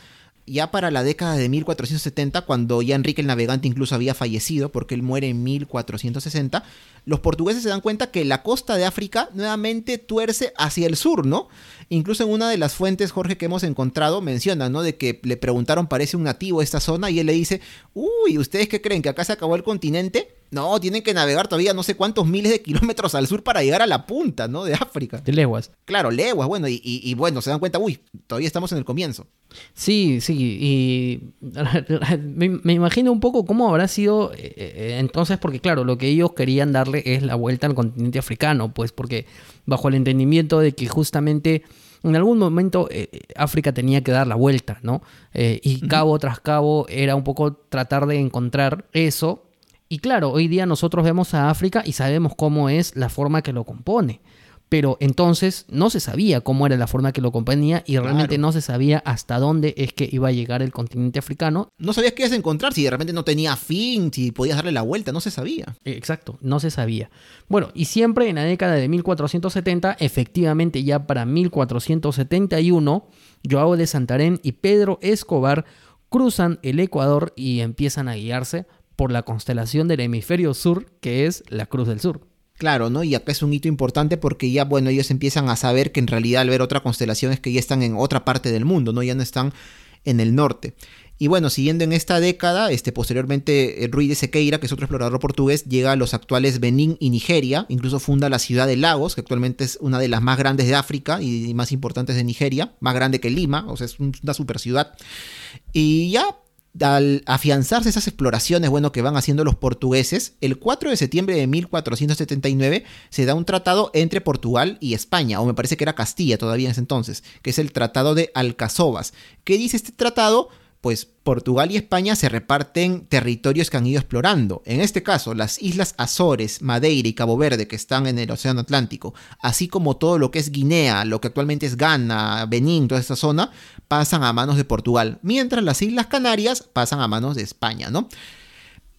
ya para la década de 1470, cuando ya Enrique el Navegante incluso había fallecido, porque él muere en 1460, los portugueses se dan cuenta que la costa de África nuevamente tuerce hacia el sur, ¿no? Incluso en una de las fuentes, Jorge, que hemos encontrado, menciona, ¿no? De que le preguntaron, parece un nativo de esta zona, y él le dice, uy, ¿ustedes qué creen? ¿Que acá se acabó el continente? No, tienen que navegar todavía no sé cuántos miles de kilómetros al sur para llegar a la punta, ¿no? De África. De leguas. Claro, leguas, bueno, y, y- y bueno, se dan cuenta, uy, todavía estamos en el comienzo. Sí, sí, y [laughs] me, me imagino un poco cómo habrá sido eh, eh, entonces, porque claro, lo que ellos querían darle es la vuelta al continente africano, pues porque bajo el entendimiento de que justamente en algún momento eh, eh, África tenía que dar la vuelta, ¿no? Eh, y cabo tras cabo era un poco tratar de encontrar eso. Y claro, hoy día nosotros vemos a África y sabemos cómo es la forma que lo compone. Pero entonces no se sabía cómo era la forma que lo componía y realmente Claro. no se sabía hasta dónde es que iba a llegar el continente africano. No sabías qué ibas a encontrar, si de repente no tenía fin, si podías darle la vuelta, no se sabía. Eh, Exacto, no se sabía. Bueno, y siempre en la década de 1470, efectivamente ya para 1471, Joao de Santarém y Pedro Escobar cruzan el Ecuador y empiezan a guiarse por la constelación del hemisferio sur, que es la Cruz del Sur. Claro, ¿no? Y acá es un hito importante porque ya, bueno, ellos empiezan a saber que en realidad al ver otra constelación es que ya están en otra parte del mundo, ¿no? Ya no están en el norte. Y bueno, siguiendo en esta década, este, posteriormente eh, Rui de Sequeira, que es otro explorador portugués, llega a los actuales Benín y Nigeria, incluso funda la ciudad de Lagos, que actualmente es una de las más grandes de África y más importantes de Nigeria, más grande que Lima, o sea, es un- una super ciudad. Y ya al afianzarse esas exploraciones, bueno, que van haciendo los portugueses, el 4 de septiembre de 1479 se da un tratado entre Portugal y España, o me parece que era Castilla todavía en ese entonces, que es el Tratado de Alcazobas. ¿Qué dice este tratado? Pues Portugal y España se reparten territorios que han ido explorando. En este caso, las islas Azores, Madeira y Cabo Verde, que están en el Océano Atlántico, así como todo lo que es Guinea, lo que actualmente es Ghana, Benín, toda esta zona, pasan a manos de Portugal, mientras las Islas Canarias pasan a manos de España, ¿no?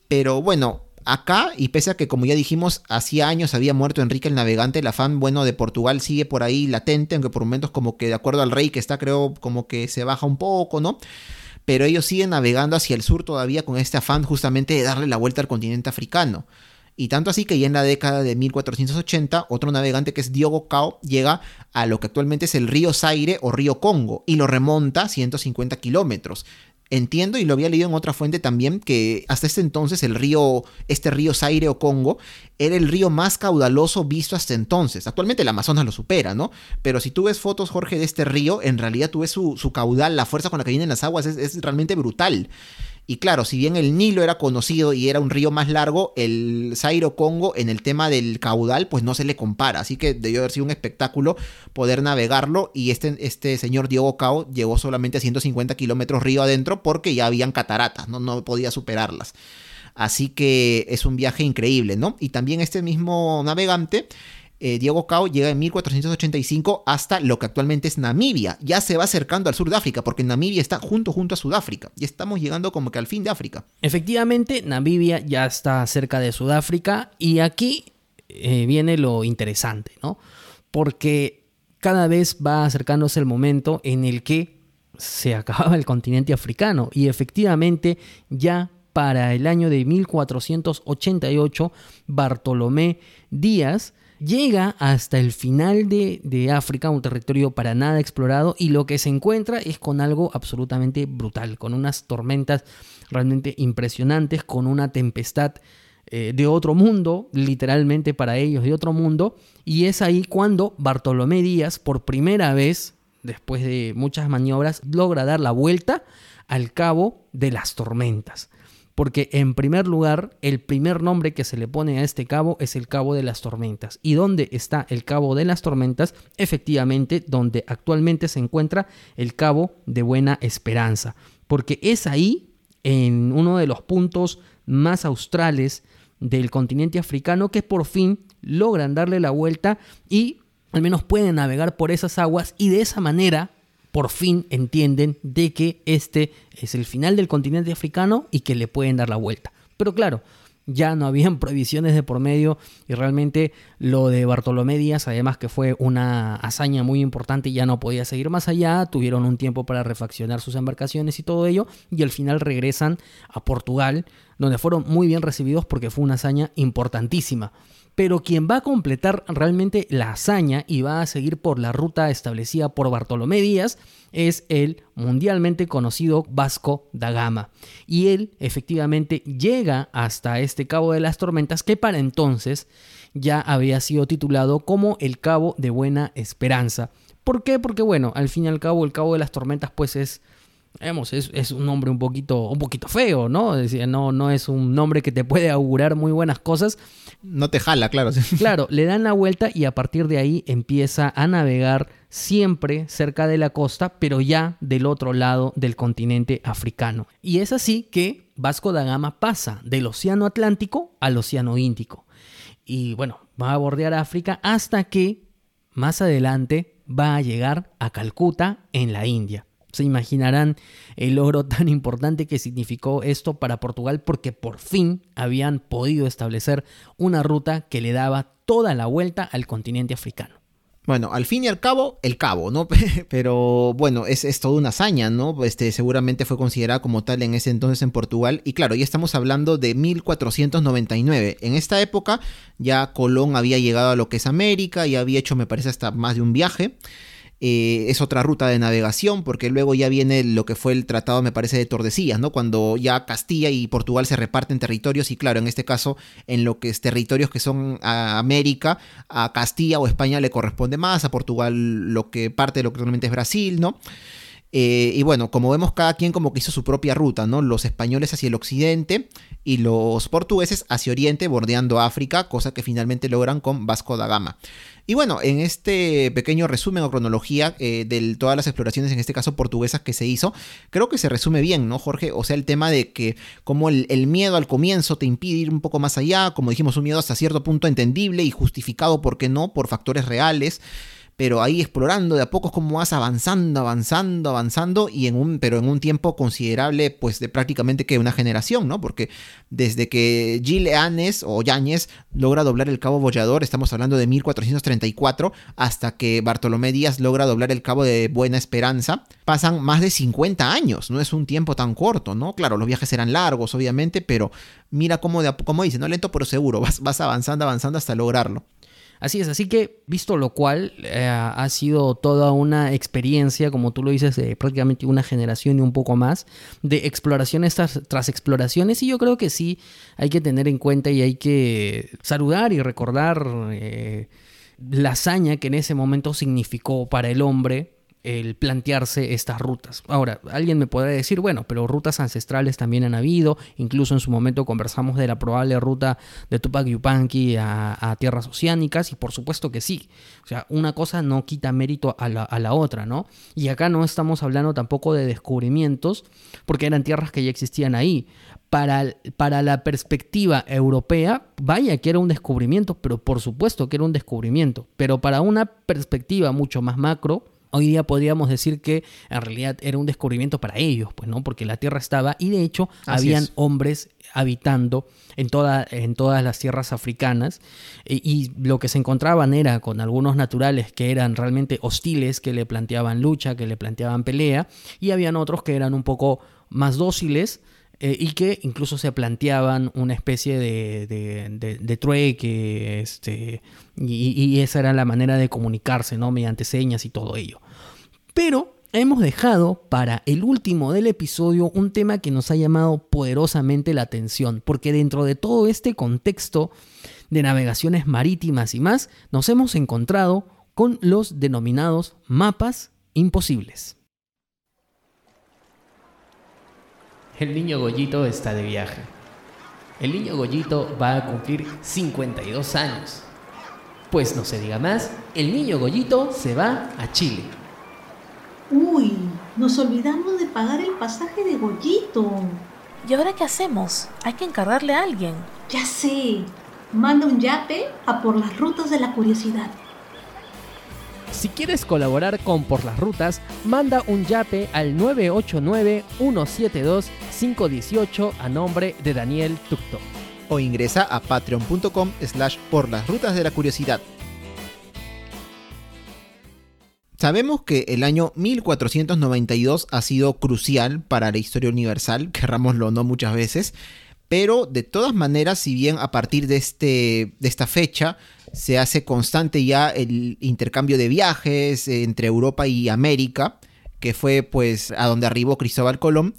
Pero bueno, acá, y pese a que como ya dijimos, hacía años había muerto Enrique el Navegante, el afán, bueno, de Portugal sigue por ahí latente, aunque por momentos como que de acuerdo al rey que está, creo, como que se baja un poco, ¿no? Pero ellos siguen navegando hacia el sur todavía con este afán justamente de darle la vuelta al continente africano. Y tanto así que ya en la década de 1480, otro navegante que es Diogo Cao llega a lo que actualmente es el río Zaire o río Congo y lo remonta 150 kilómetros. Entiendo y lo había leído en otra fuente también que hasta este entonces el río, este río Zaire o Congo, era el río más caudaloso visto hasta entonces. Actualmente el Amazonas lo supera, ¿no? Pero si tú ves fotos, Jorge, de este río, en realidad tú ves su, su caudal, la fuerza con la que vienen las aguas, es, es realmente brutal. Y claro, si bien el Nilo era conocido y era un río más largo, el Zairo Congo en el tema del caudal pues no se le compara. Así que debió haber sido un espectáculo poder navegarlo y este, este señor Diogo Cao llegó solamente a 150 kilómetros río adentro porque ya habían cataratas, ¿no? no podía superarlas. Así que es un viaje increíble, ¿no? Y también este mismo navegante eh, Diego Cao llega en 1485 hasta lo que actualmente es Namibia. Ya se va acercando al sur de África, porque Namibia está junto junto a Sudáfrica. Y estamos llegando como que al fin de África. Efectivamente, Namibia ya está cerca de Sudáfrica y aquí eh, viene lo interesante, ¿no? Porque cada vez va acercándose el momento en el que se acababa el continente africano y efectivamente ya para el año de 1488 Bartolomé Díaz llega hasta el final de, de, África, un territorio para nada explorado, y lo que se encuentra es con algo absolutamente brutal, con unas tormentas realmente impresionantes, con una tempestad eh, de otro mundo, literalmente para ellos de otro mundo, y es ahí cuando Bartolomé Díaz, por primera vez, después de muchas maniobras, logra dar la vuelta al cabo de las tormentas porque en primer lugar, el primer nombre que se le pone a este cabo es el Cabo de las Tormentas. ¿Y dónde está el Cabo de las Tormentas? Efectivamente, donde actualmente se encuentra el Cabo de Buena Esperanza, porque es ahí, en uno de los puntos más australes del continente africano, que por fin logran darle la vuelta y al menos pueden navegar por esas aguas y de esa manera por fin entienden de que este es el final del continente africano y que le pueden dar la vuelta. Pero claro, ya no habían [laughs] prohibiciones de por medio y realmente lo de Bartolomé Díaz, además que fue una hazaña muy importante, ya no podía seguir más allá, tuvieron un tiempo para refaccionar sus embarcaciones y todo ello, y al final regresan a Portugal, donde fueron muy bien recibidos porque fue una hazaña importantísima. Pero quien va a completar realmente la hazaña y va a seguir por la ruta establecida por Bartolomé Díaz es el mundialmente conocido Vasco da Gama. Y él efectivamente llega hasta este Cabo de las Tormentas que para entonces ya había sido titulado como el Cabo de Buena Esperanza. ¿Por qué? Porque bueno, al fin y al cabo el Cabo de las Tormentas pues es es, un nombre un poquito, un poquito feo, ¿no? Es decir, no, no es un nombre que te puede augurar muy buenas cosas. No te jala, claro. [laughs] Claro, le dan la vuelta y a partir de ahí empieza a navegar siempre cerca de la costa, pero ya del otro lado del continente africano. Y es así que Vasco da Gama pasa del Océano Atlántico al Océano Índico. Y bueno, va a bordear África hasta que más adelante va a llegar a Calcuta en la India. Se imaginarán el logro tan importante que significó esto para Portugal porque por fin habían podido establecer una ruta que le daba toda la vuelta al continente africano. Bueno, al fin y al cabo, el cabo, ¿no? [laughs] Pero bueno, es, es toda una hazaña, ¿no? Este, seguramente fue considerada como tal en ese entonces en Portugal. Y claro, ya estamos hablando de 1499. En esta época ya Colón había llegado a lo que es América y había hecho, me parece, hasta más de un viaje. Eh, es otra ruta de navegación, porque luego ya viene lo que fue el tratado, me parece, de Tordesillas, ¿no? Cuando ya Castilla y Portugal se reparten territorios, y claro, en este caso, en lo que es territorios que son a América, a Castilla o España le corresponde más, a Portugal lo que parte de lo que realmente es Brasil, ¿no? Eh, y bueno, como vemos, cada quien como que hizo su propia ruta, ¿no? Los españoles hacia el occidente y los portugueses hacia oriente, bordeando África, cosa que finalmente logran con Vasco da Gama. Y bueno, en este pequeño resumen o cronología eh, de todas las exploraciones, en este caso portuguesas, que se hizo, creo que se resume bien, ¿no, Jorge? O sea, el tema de que como el, el miedo al comienzo te impide ir un poco más allá, como dijimos, un miedo hasta cierto punto entendible y justificado, ¿por qué no?, por factores reales pero ahí explorando de a poco cómo vas avanzando, avanzando, avanzando, y en un, pero en un tiempo considerable, pues de prácticamente que una generación, ¿no? Porque desde que Gilles Anes o Yáñez logra doblar el cabo Bollador, estamos hablando de 1434, hasta que Bartolomé Díaz logra doblar el cabo de Buena Esperanza, pasan más de 50 años, no es un tiempo tan corto, ¿no? Claro, los viajes eran largos, obviamente, pero mira cómo, de, como dice, no lento pero seguro, vas, vas avanzando, avanzando hasta lograrlo. Así es, así que visto lo cual eh, ha sido toda una experiencia, como tú lo dices, de prácticamente una generación y un poco más, de exploraciones tras, exploraciones. Y yo creo que sí hay que tener en cuenta y hay que saludar y recordar eh, la hazaña que en ese momento significó para el hombre el plantearse estas rutas. Ahora, alguien me podrá decir, bueno, pero rutas ancestrales también han habido, incluso en su momento conversamos de la probable ruta de Tupac Yupanqui a, tierras oceánicas, y por supuesto que sí. O sea, una cosa no quita mérito a la, a la otra, ¿no? Y acá no estamos hablando tampoco de descubrimientos, porque eran tierras que ya existían ahí. Para, para, la perspectiva europea, vaya que era un descubrimiento, pero por supuesto que era un descubrimiento, pero para una perspectiva mucho más macro, Hoy día podríamos decir que en realidad era un descubrimiento para ellos, pues, ¿no? Porque la Tierra estaba, y de hecho habían hombres habitando en, toda, en todas las tierras africanas, y, y lo que se encontraban era con algunos naturales que eran realmente hostiles, que le planteaban lucha, que le planteaban pelea, y habían otros que eran un poco más dóciles, eh, y que incluso se planteaban una especie de, de, de, trueque, este, y, esa era la manera de comunicarse, ¿no? Mediante señas y todo ello. Pero hemos dejado para el último del episodio un tema que nos ha llamado poderosamente la atención, porque dentro de todo este contexto de navegaciones marítimas y más, nos hemos encontrado con los denominados mapas imposibles. El niño Goyito está de viaje. El niño Goyito va a cumplir 52 años. Pues no se diga más, el niño Goyito se va a Chile. Uy, nos olvidamos de pagar el pasaje de Goyito. ¿Y ahora qué hacemos? Hay que encargarle a alguien. Ya sé. Manda un yape a por las rutas de la curiosidad. Si quieres colaborar con Por las Rutas, manda un yape al 989-172-518 a nombre de Daniel Tucto. O ingresa a patreon.com slash por las rutas de la curiosidad. Sabemos que el año 1492 ha sido crucial para la historia universal, querrámoslo o no muchas veces, Pero de todas maneras, si bien a partir de, este, de esta fecha se hace constante ya el intercambio de viajes entre Europa y América, que fue pues a donde arribó Cristóbal Colón,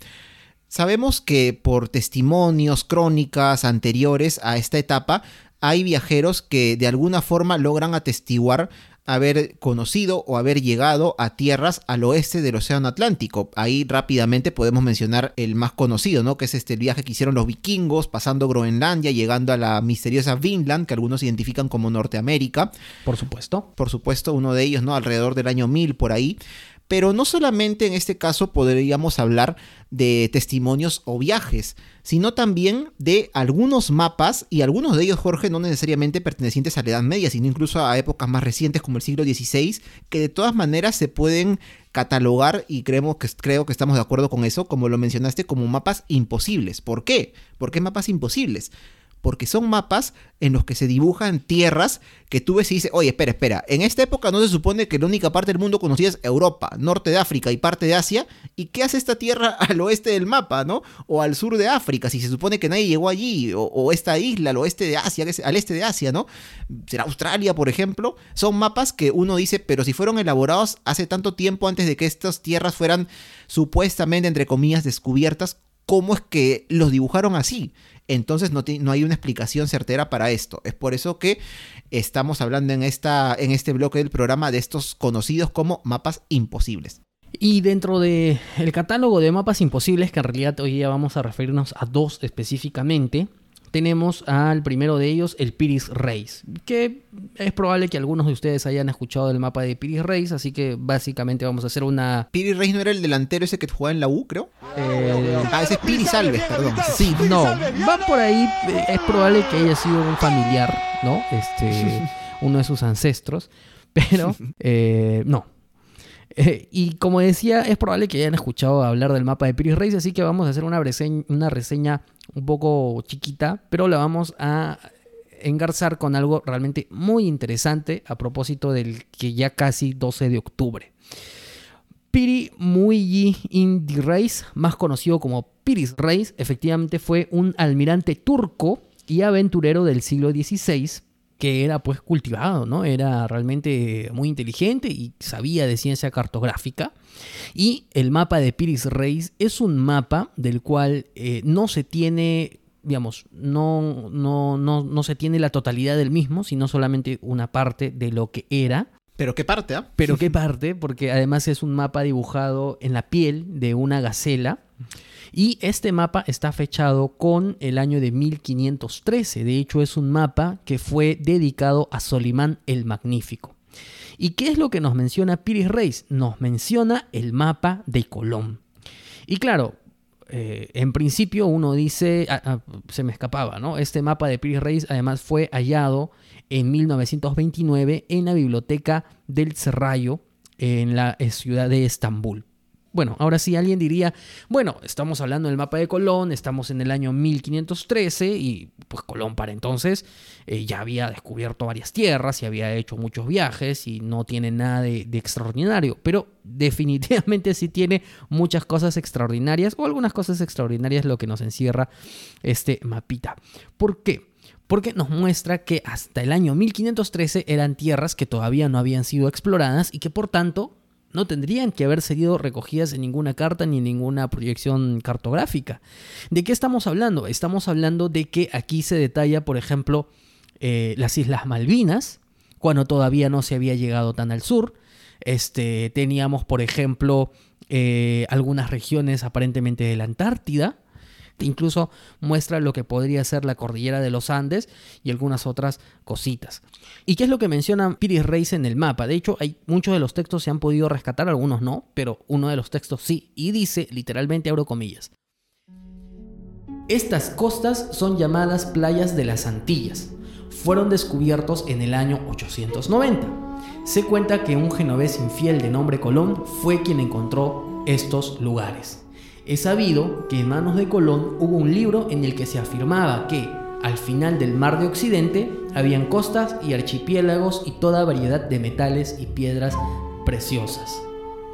sabemos que por testimonios, crónicas anteriores a esta etapa, hay viajeros que de alguna forma logran atestiguar haber conocido o haber llegado a tierras al oeste del Océano Atlántico. Ahí rápidamente podemos mencionar el más conocido, ¿no? Que es este viaje que hicieron los vikingos, pasando Groenlandia, llegando a la misteriosa Vinland, que algunos identifican como Norteamérica. Por supuesto. Por supuesto, uno de ellos, ¿no? Alrededor del año 1000 por ahí. Pero no solamente en este caso podríamos hablar de testimonios o viajes, sino también de algunos mapas, y algunos de ellos, Jorge, no necesariamente pertenecientes a la Edad Media, sino incluso a épocas más recientes como el siglo XVI, que de todas maneras se pueden catalogar, y creemos que, creo que estamos de acuerdo con eso, como lo mencionaste, como mapas imposibles. ¿Por qué? ¿Por qué mapas imposibles? Porque son mapas en los que se dibujan tierras que tú ves y dices, oye, espera, espera, en esta época no se supone que la única parte del mundo conocida es Europa, norte de África y parte de Asia, ¿y qué hace esta tierra [laughs] al oeste del mapa, no? O al sur de África, si se supone que nadie llegó allí, o, esta isla al oeste de Asia, al este de Asia, ¿no? Será Australia, por ejemplo, son mapas que uno dice, pero si fueron elaborados hace tanto tiempo antes de que estas tierras fueran supuestamente, entre comillas, descubiertas, ¿cómo es que los dibujaron así? Entonces no, hay una explicación certera para esto. Es por eso que estamos hablando en, esta, en este bloque del programa de estos conocidos como mapas imposibles. Y dentro del el catálogo de mapas imposibles, que en realidad hoy ya vamos a referirnos a dos específicamente, tenemos al primero de ellos, el Piris Reis, que es probable que algunos de ustedes hayan escuchado del mapa de Piris Reis, así que básicamente vamos a hacer una... ¿Piris Reis no era el delantero ese que jugaba en la U, creo? Eh, ah, ese es Piris Alves, perdón. Sí, no, va por ahí, es probable que haya sido un familiar, ¿no? Este, [laughs] uno de sus ancestros, pero [laughs] eh, no, y como decía, es probable que hayan escuchado hablar del mapa de Piris Reis, así que vamos a hacer una reseña, una reseña un poco chiquita, pero la vamos a engarzar con algo realmente muy interesante a propósito del que ya casi 12 de octubre. Piri Muyi Indi Reis, más conocido como Piris Reis, efectivamente fue un almirante turco y aventurero del siglo XVI que era pues cultivado, ¿no? Era realmente muy inteligente y sabía de ciencia cartográfica. Y el mapa de Piris Reis es un mapa del cual eh, no se tiene, digamos, no, no, no, no se tiene la totalidad del mismo, sino solamente una parte de lo que era. ¿Pero qué parte? ah? Pero qué parte, porque además es un mapa dibujado en la piel de una gacela. Y este mapa está fechado con el año de 1513. De hecho, es un mapa que fue dedicado a Solimán el Magnífico. ¿Y qué es lo que nos menciona Piris Reis? Nos menciona el mapa de Colón. Y claro, eh, en principio uno dice, ah, ah, se me escapaba, ¿no? Este mapa de Piris Reis además fue hallado en 1929 en la biblioteca del Serrallo en la ciudad de Estambul. Bueno, ahora sí alguien diría, bueno, estamos hablando del mapa de Colón, estamos en el año 1513 y pues Colón para entonces eh, ya había descubierto varias tierras y había hecho muchos viajes y no tiene nada de, de, extraordinario, pero [laughs] definitivamente sí tiene muchas cosas extraordinarias o algunas cosas extraordinarias lo que nos encierra este mapita. ¿Por qué? Porque nos muestra que hasta el año 1513 eran tierras que todavía no habían sido exploradas y que por tanto no tendrían que haber sido recogidas en ninguna carta ni en ninguna proyección cartográfica. ¿De qué estamos hablando? Estamos hablando de que aquí se detalla, por ejemplo, eh, las Islas Malvinas, cuando todavía no se había llegado tan al sur. Este, teníamos, por ejemplo, eh, algunas regiones aparentemente de la Antártida, incluso muestra lo que podría ser la cordillera de los Andes y algunas otras cositas. ¿Y qué es lo que menciona Piris Reis en el mapa? De hecho, hay muchos de los textos se han podido rescatar, algunos no, pero uno de los textos sí, y dice literalmente, abro comillas. Estas costas son llamadas playas de las Antillas. Fueron descubiertos en el año 890. Se cuenta que un genovés infiel de nombre Colón fue quien encontró estos lugares. Es sabido que en manos de Colón hubo un libro en el que se afirmaba que, al final del mar de Occidente, habían costas y archipiélagos y toda variedad de metales y piedras preciosas.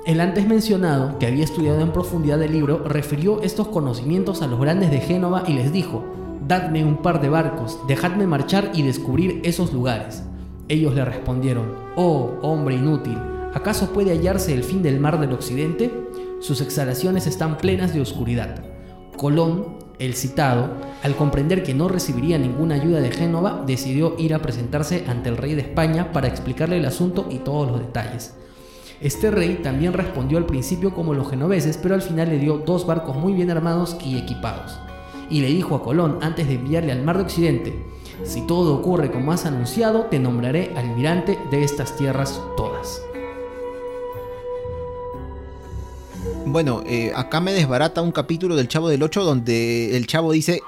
El antes mencionado, que había estudiado en profundidad el libro, refirió estos conocimientos a los grandes de Génova y les dijo, Dadme un par de barcos, dejadme marchar y descubrir esos lugares. Ellos le respondieron, Oh, hombre inútil, ¿acaso puede hallarse el fin del mar del occidente? Sus exhalaciones están plenas de oscuridad. Colón, el citado, al comprender que no recibiría ninguna ayuda de Génova, decidió ir a presentarse ante el rey de España para explicarle el asunto y todos los detalles. Este rey también respondió al principio como los genoveses, pero al final le dio dos barcos muy bien armados y equipados. Y le dijo a Colón, antes de enviarle al mar de Occidente, si todo ocurre como has anunciado, te nombraré almirante de estas tierras todas. Bueno, eh, acá me desbarata un capítulo del Chavo del 8 donde el Chavo dice,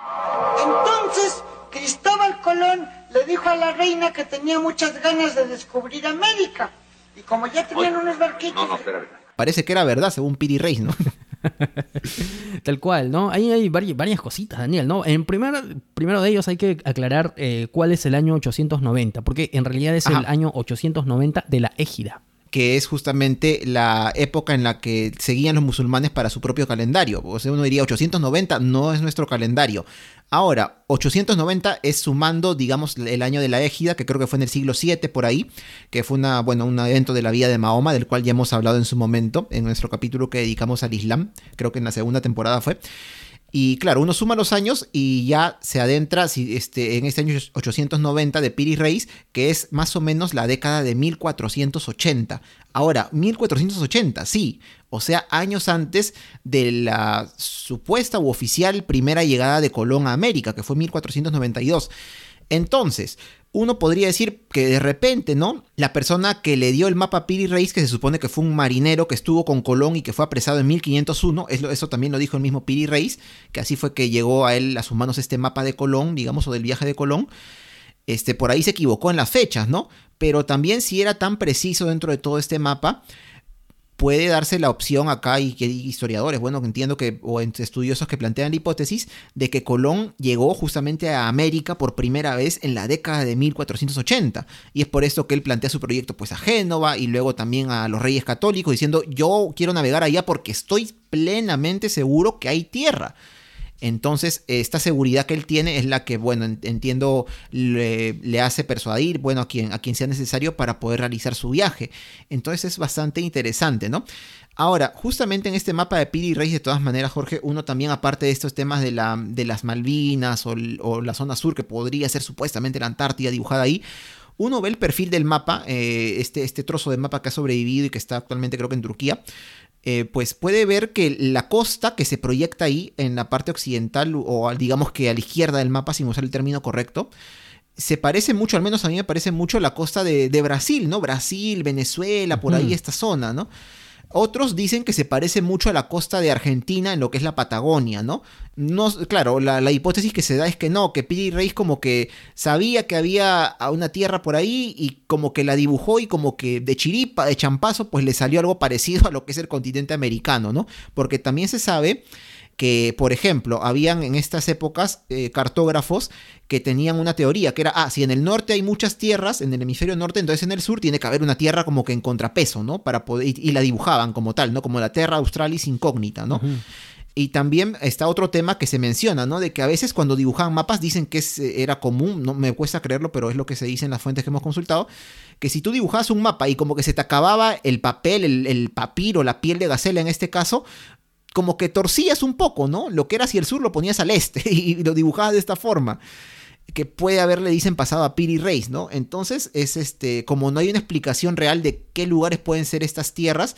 Entonces, Cristóbal Colón le dijo a la reina que tenía muchas ganas de descubrir América. Y como ya tenían unos barquitos... parece que era verdad según Piri Reis, ¿no? [laughs] [laughs] Tal cual, ¿no? Ahí hay vari- varias cositas, Daniel, ¿no? En primer, primero de ellos hay que aclarar eh, cuál es el año 890, porque en realidad es el año 890 de la égida. Que es justamente la época en la que seguían los musulmanes para su propio calendario. O sea, uno diría 890 no es nuestro calendario. Ahora, 890 es sumando, digamos, el año de la égida, que creo que fue en el siglo 7 por ahí, que fue una, bueno, un evento de la vida de Mahoma, del cual ya hemos hablado en su momento, en nuestro capítulo que dedicamos al Islam, creo que en la segunda temporada fue. Y claro, uno suma los años y ya se adentra este, en este año 890 de Piri Reis, que es más o menos la década de 1480. Ahora, 1480, sí, o sea, años antes de la supuesta u oficial primera llegada de Colón a América, que fue 1492. Entonces, uno podría decir que de repente, ¿no? La persona que le dio el mapa Piri Reis, que se supone que fue un marinero que estuvo con Colón y que fue apresado en 1501, es lo- eso también lo dijo el mismo Piri Reis, que así fue que llegó a él, a sus manos, este mapa de Colón, digamos, o del viaje de Colón. Este, por ahí se equivocó en las fechas, ¿no? Pero también si era tan preciso dentro de todo este mapa, puede darse la opción acá y que historiadores, bueno, entiendo que, o estudiosos que plantean la hipótesis de que Colón llegó justamente a América por primera vez en la década de 1480. Y es por esto que él plantea su proyecto pues a Génova y luego también a los reyes católicos diciendo yo quiero navegar allá porque estoy plenamente seguro que hay tierra. Entonces, esta seguridad que él tiene es la que, bueno, en- entiendo, le, hace persuadir, bueno, a quien, a quien sea necesario para poder realizar su viaje. Entonces es bastante interesante, ¿no? Ahora, justamente en este mapa de Piri Reis, de todas maneras, Jorge, uno también, aparte de estos temas de, la, de las Malvinas o la zona sur, que podría ser supuestamente la Antártida dibujada ahí, uno ve el perfil del mapa, eh, este, este trozo de mapa que ha sobrevivido y que está actualmente creo que en Turquía, eh, pues puede ver que la costa que se proyecta ahí en la parte occidental o digamos que a la izquierda del mapa, sin usar el término correcto, se parece mucho, al menos a mí me parece mucho la costa de, de Brasil, ¿no? Brasil, Venezuela, por ahí esta zona, ¿no? Otros dicen que se parece mucho a la costa de Argentina en lo que es la Patagonia, ¿no? no claro, la, la hipótesis que se da es que no, que Piri Reis como que sabía que había una tierra por ahí y como que la dibujó y como que de chiripa, de champazo, pues le salió algo parecido a lo que es el continente americano, ¿no? Porque también se sabe que, por ejemplo, habían en estas épocas eh, cartógrafos que tenían una teoría, que era, ah, si en el norte hay muchas tierras, en el hemisferio norte, entonces en el sur tiene que haber una tierra como que en contrapeso, ¿no? Para poder, y, y la dibujaban como tal, ¿no? Como la Terra Australis incógnita, ¿no? Y también está otro tema que se menciona, ¿no? De que a veces cuando dibujaban mapas dicen que es, eh, era común, no me cuesta creerlo, pero es lo que se dice en las fuentes que hemos consultado, que si tú dibujabas un mapa y como que se te acababa el papel, el, el papiro, la piel de gacela en este caso, como que torcías un poco, ¿no? Lo que era hacia el sur lo ponías al este [laughs] y lo dibujabas de esta forma. Que puede haberle, dicen, pasado a Piri Reis, ¿no? Entonces, es este, como no hay una explicación real de qué lugares pueden ser estas tierras,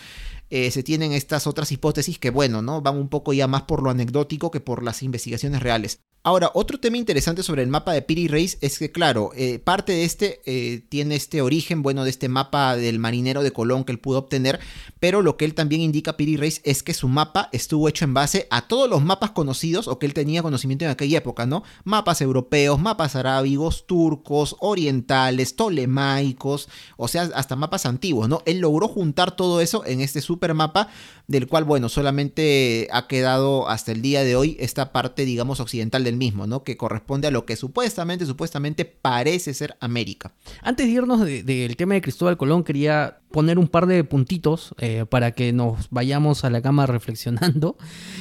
eh, se tienen estas otras hipótesis que, bueno, ¿no? Van un poco ya más por lo anecdótico que por las investigaciones reales. Ahora, otro tema interesante sobre el mapa de Piri Reis es que, claro, eh, parte de este eh, tiene este origen, bueno, de este mapa del marinero de Colón que él pudo obtener, pero lo que él también indica Piri Reis es que su mapa estuvo hecho en base a todos los mapas conocidos o que él tenía conocimiento en aquella época, ¿no? Mapas europeos, mapas arábigos, turcos, orientales, tolemaicos, o sea, hasta mapas antiguos, ¿no? Él logró juntar todo eso en este su supermapa del cual, bueno, solamente ha quedado hasta el día de hoy esta parte, digamos, occidental del mismo, ¿no? Que corresponde a lo que supuestamente, supuestamente parece ser América. Antes de irnos de- del tema de Cristóbal Colón, quería poner un par de puntitos eh, para que nos vayamos a la cama reflexionando.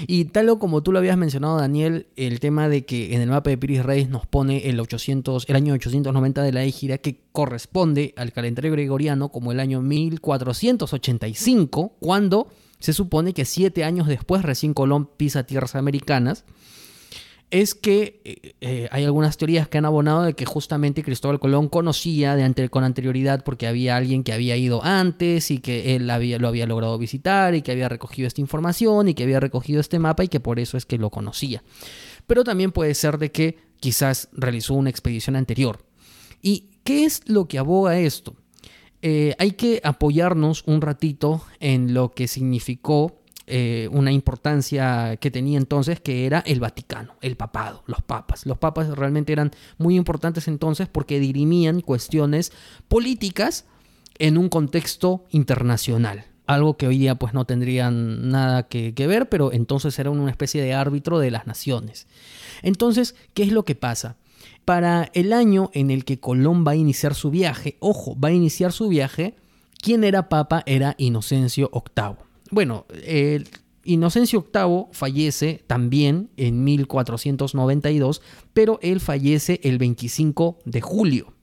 Y tal o como tú lo habías mencionado, Daniel, el tema de que en el mapa de Piris Reis nos pone el, 800, el año 890 de la Égira, que corresponde al calendario gregoriano como el año 1485, cuando se supone que siete años después recién Colón pisa tierras americanas es que eh, eh, hay algunas teorías que han abonado de que justamente Cristóbal Colón conocía de ante- con anterioridad porque había alguien que había ido antes y que él lo había logrado visitar y que había recogido esta información y que había recogido este mapa y que por eso es que lo conocía. Pero también puede ser de que quizás realizó una expedición anterior. ¿Y qué es lo que aboga esto? Eh, hay que apoyarnos un ratito en lo que significó eh, una importancia que tenía entonces, que era el Vaticano, el papado, los papas. Los papas realmente eran muy importantes entonces porque dirimían cuestiones políticas en un contexto internacional. Algo que hoy día pues no tendrían nada que, que ver, pero entonces eran una especie de árbitro de las naciones. Entonces, ¿qué es lo que pasa? Para el año en el que Colón va a iniciar su viaje, ojo, va a iniciar su viaje, quien era papa era Inocencio VIII. Bueno, Inocencio VIII fallece también en 1492, pero él fallece el 25 de julio.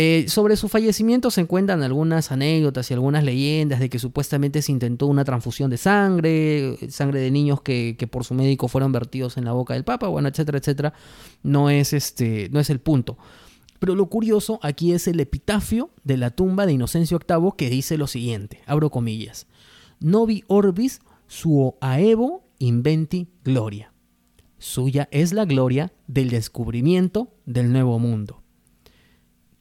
Eh, sobre su fallecimiento se encuentran algunas anécdotas y algunas leyendas de que supuestamente se intentó una transfusión de sangre, sangre de niños que, que por su médico fueron vertidos en la boca del Papa, bueno, etcétera, etcétera. No es, este, no es el punto. Pero lo curioso aquí es el epitafio de la tumba de Inocencio VIII que dice lo siguiente, abro comillas, Novi orbis suo aevo inventi gloria. Suya es la gloria del descubrimiento del nuevo mundo.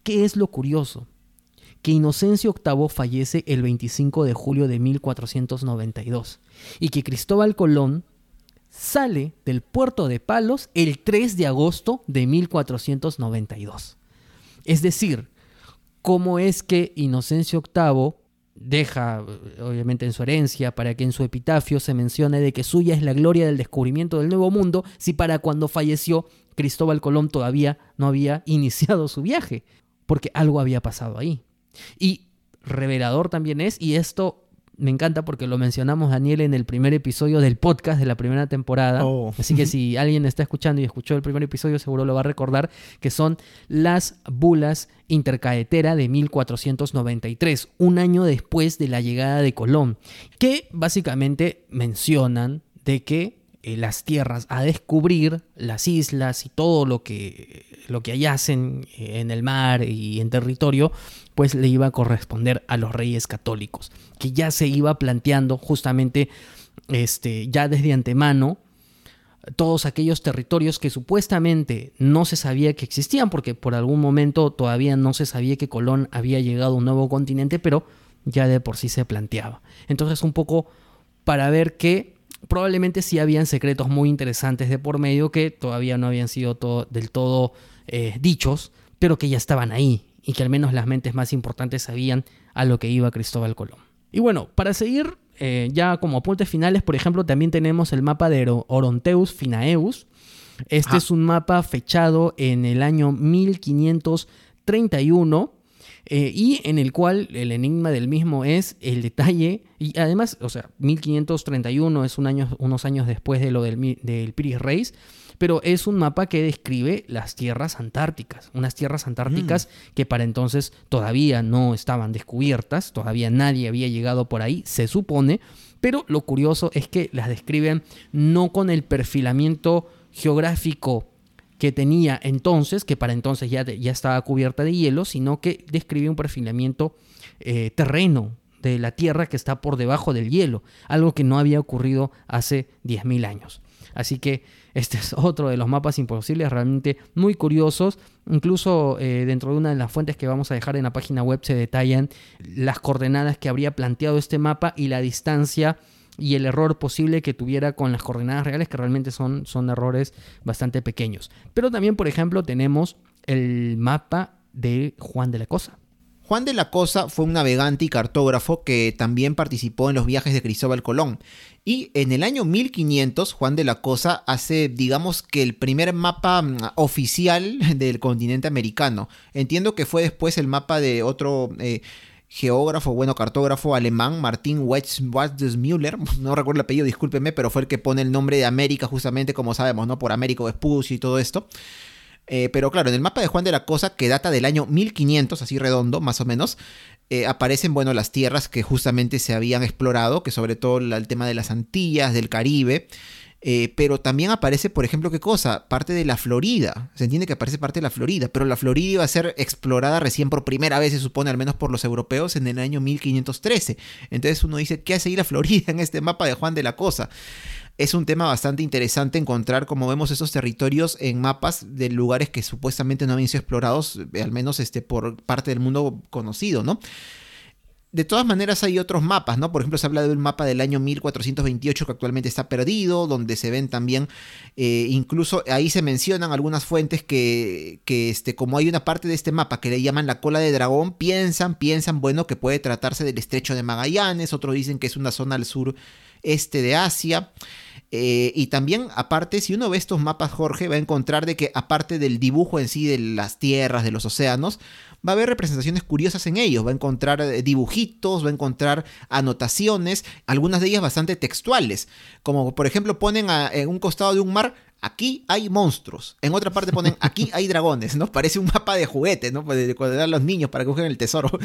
¿Qué es lo curioso? Que Inocencio VIII fallece el 25 de julio de 1492 y que Cristóbal Colón sale del puerto de Palos el 3 de agosto de 1492. Es decir, cómo es que Inocencio VIII deja, obviamente en su herencia, para que en su epitafio se mencione de que suya es la gloria del descubrimiento del Nuevo Mundo, si para cuando falleció Cristóbal Colón todavía no había [laughs] iniciado su viaje, porque algo había pasado ahí. Y revelador también es, y esto me encanta porque lo mencionamos Daniel en el primer episodio del podcast de la primera temporada. Oh. Así que si [laughs] alguien está escuchando y escuchó el primer episodio, seguro lo va a recordar, que son las bulas intercaetera de 1493, un año después de la llegada de Colón, que básicamente mencionan de que eh, las tierras a descubrir, las islas y todo lo que, lo que hallacen eh, en el mar y en territorio, pues le iba a corresponder a los reyes católicos, que ya se iba planteando justamente este, ya desde antemano todos aquellos territorios que supuestamente no se sabía que existían, porque por algún momento todavía no se sabía que Colón había llegado a un nuevo continente, pero ya de por sí se planteaba. Entonces un poco para ver que probablemente sí habían secretos muy interesantes de por medio que todavía no habían sido todo, del todo eh, dichos, pero que ya estaban ahí y que al menos las mentes más importantes sabían a lo que iba Cristóbal Colón. Y bueno, para seguir eh, ya como apuntes finales, por ejemplo, también tenemos el mapa de Oro- Oronteus Finaeus. Este es un mapa fechado en el año 1531 eh, y en el cual el enigma del mismo es el detalle, y además, o sea, 1531 es un año, unos años después de lo del, del Piris Reis, pero es un mapa que describe las tierras antárticas, unas tierras antárticas que para entonces todavía no estaban descubiertas, todavía nadie había llegado por ahí, se supone, pero lo curioso es que las describen no con el perfilamiento geográfico que tenía entonces, que para entonces ya, ya estaba cubierta de hielo, sino que describe un perfilamiento eh, terreno de la Tierra que está por debajo del hielo, algo que no había ocurrido hace 10.000 años. Así que este [laughs] es otro de los mapas imposibles, realmente muy curiosos. Incluso eh, dentro de una de las fuentes que vamos a dejar en la página web se detallan las coordenadas que habría planteado este mapa y la distancia y el error posible que tuviera con las coordenadas reales, que realmente son, son errores bastante pequeños. Pero también, por ejemplo, tenemos el mapa de Juan de la Cosa. Juan de la Cosa fue un navegante y cartógrafo que también participó en los viajes de Cristóbal Colón. Y en el año 1500, Juan de la Cosa hace, digamos que el primer mapa mm, oficial del continente americano. Entiendo que fue después el mapa de otro eh, geógrafo, bueno, cartógrafo alemán, Martin Müller, [laughs] no recuerdo el apellido, discúlpeme, pero fue el que pone el nombre de América justamente, como sabemos, ¿no? Por Américo Vespucio y todo esto. Eh, pero claro, en el mapa de Juan de la Cosa, que data del año 1500, así redondo, más o menos, eh, aparecen, bueno, las tierras que justamente se habían explorado, que sobre todo el tema de las Antillas, del Caribe, eh, pero también aparece, por ejemplo, ¿qué cosa? Parte de la Florida. Se entiende que aparece parte de la Florida, pero la Florida iba a ser explorada recién por primera vez, se supone, al menos por los europeos, en el año 1513. Entonces uno dice, ¿qué hace ir a Florida en este mapa de Juan de la Cosa? es un tema bastante interesante encontrar, como vemos, esos territorios en mapas de lugares que supuestamente no habían sido explorados, eh, al menos este, por parte del mundo conocido, ¿no? De todas maneras hay otros mapas, ¿no? Por ejemplo, se habla de un mapa del año 1428 que actualmente está perdido, donde se ven también, eh, incluso ahí se mencionan algunas fuentes que, que, este, como hay una parte de este mapa que le llaman la cola de dragón, piensan, piensan, bueno, que puede tratarse del estrecho de Magallanes, otros dicen que es una zona al sur este de Asia. Eh, y también, aparte, si uno ve estos mapas, Jorge, va a encontrar de que, aparte del dibujo en sí de las tierras, de los océanos, va a haber representaciones curiosas en ellos. Va a encontrar eh, dibujitos, va a encontrar anotaciones, algunas de ellas bastante textuales. Como por ejemplo, ponen en un costado de un mar aquí hay monstruos. En otra parte ponen, aquí hay dragones, ¿no? Parece un mapa de juguete, ¿no? Pues, de cuando dan los niños para que busquen el tesoro. [laughs]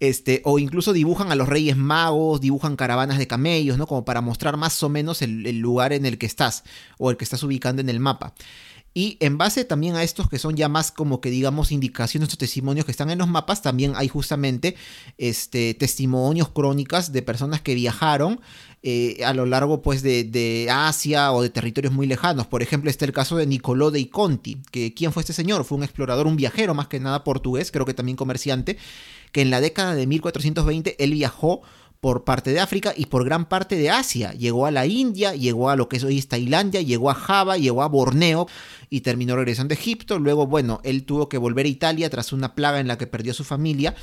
Este, o incluso dibujan a los reyes magos, dibujan caravanas de camellos, ¿no? Como para mostrar más o menos el, el lugar en el que estás o el que estás ubicando en el mapa. Y en base también a estos que son ya más como que digamos indicaciones o testimonios que están en los mapas, también hay justamente este, testimonios, crónicas de personas que viajaron eh, a lo largo pues de, Asia o de territorios muy lejanos. Por ejemplo, está el caso de Nicolò dei Conti, que ¿quién fue este señor? Fue un explorador, un viajero más que nada portugués, creo que también comerciante, que en la década de 1420 él viajó por parte de África y por gran parte de Asia. Llegó a la India, llegó a lo que es hoy Tailandia, llegó a Java, llegó a Borneo y terminó regresando a Egipto. Luego, bueno, él tuvo que volver a Italia tras una plaga en la que perdió su familia.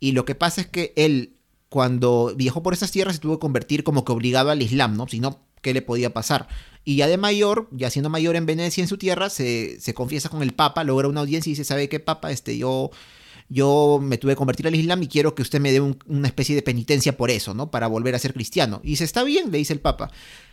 Y lo que pasa es que él, cuando viajó por esas tierras, se tuvo que convertir como que obligado al Islam, ¿no? Si no, ¿qué le podía pasar? Y ya de mayor, ya siendo mayor en Venecia, en su tierra, se, se confiesa con el Papa, logra una audiencia y dice, ¿sabe qué, Papa? Este, yo yo me tuve que convertir al Islam y quiero que usted me dé una especie de penitencia por eso, ¿no? Para volver a ser cristiano. Y dice, está bien, le dice el Papa.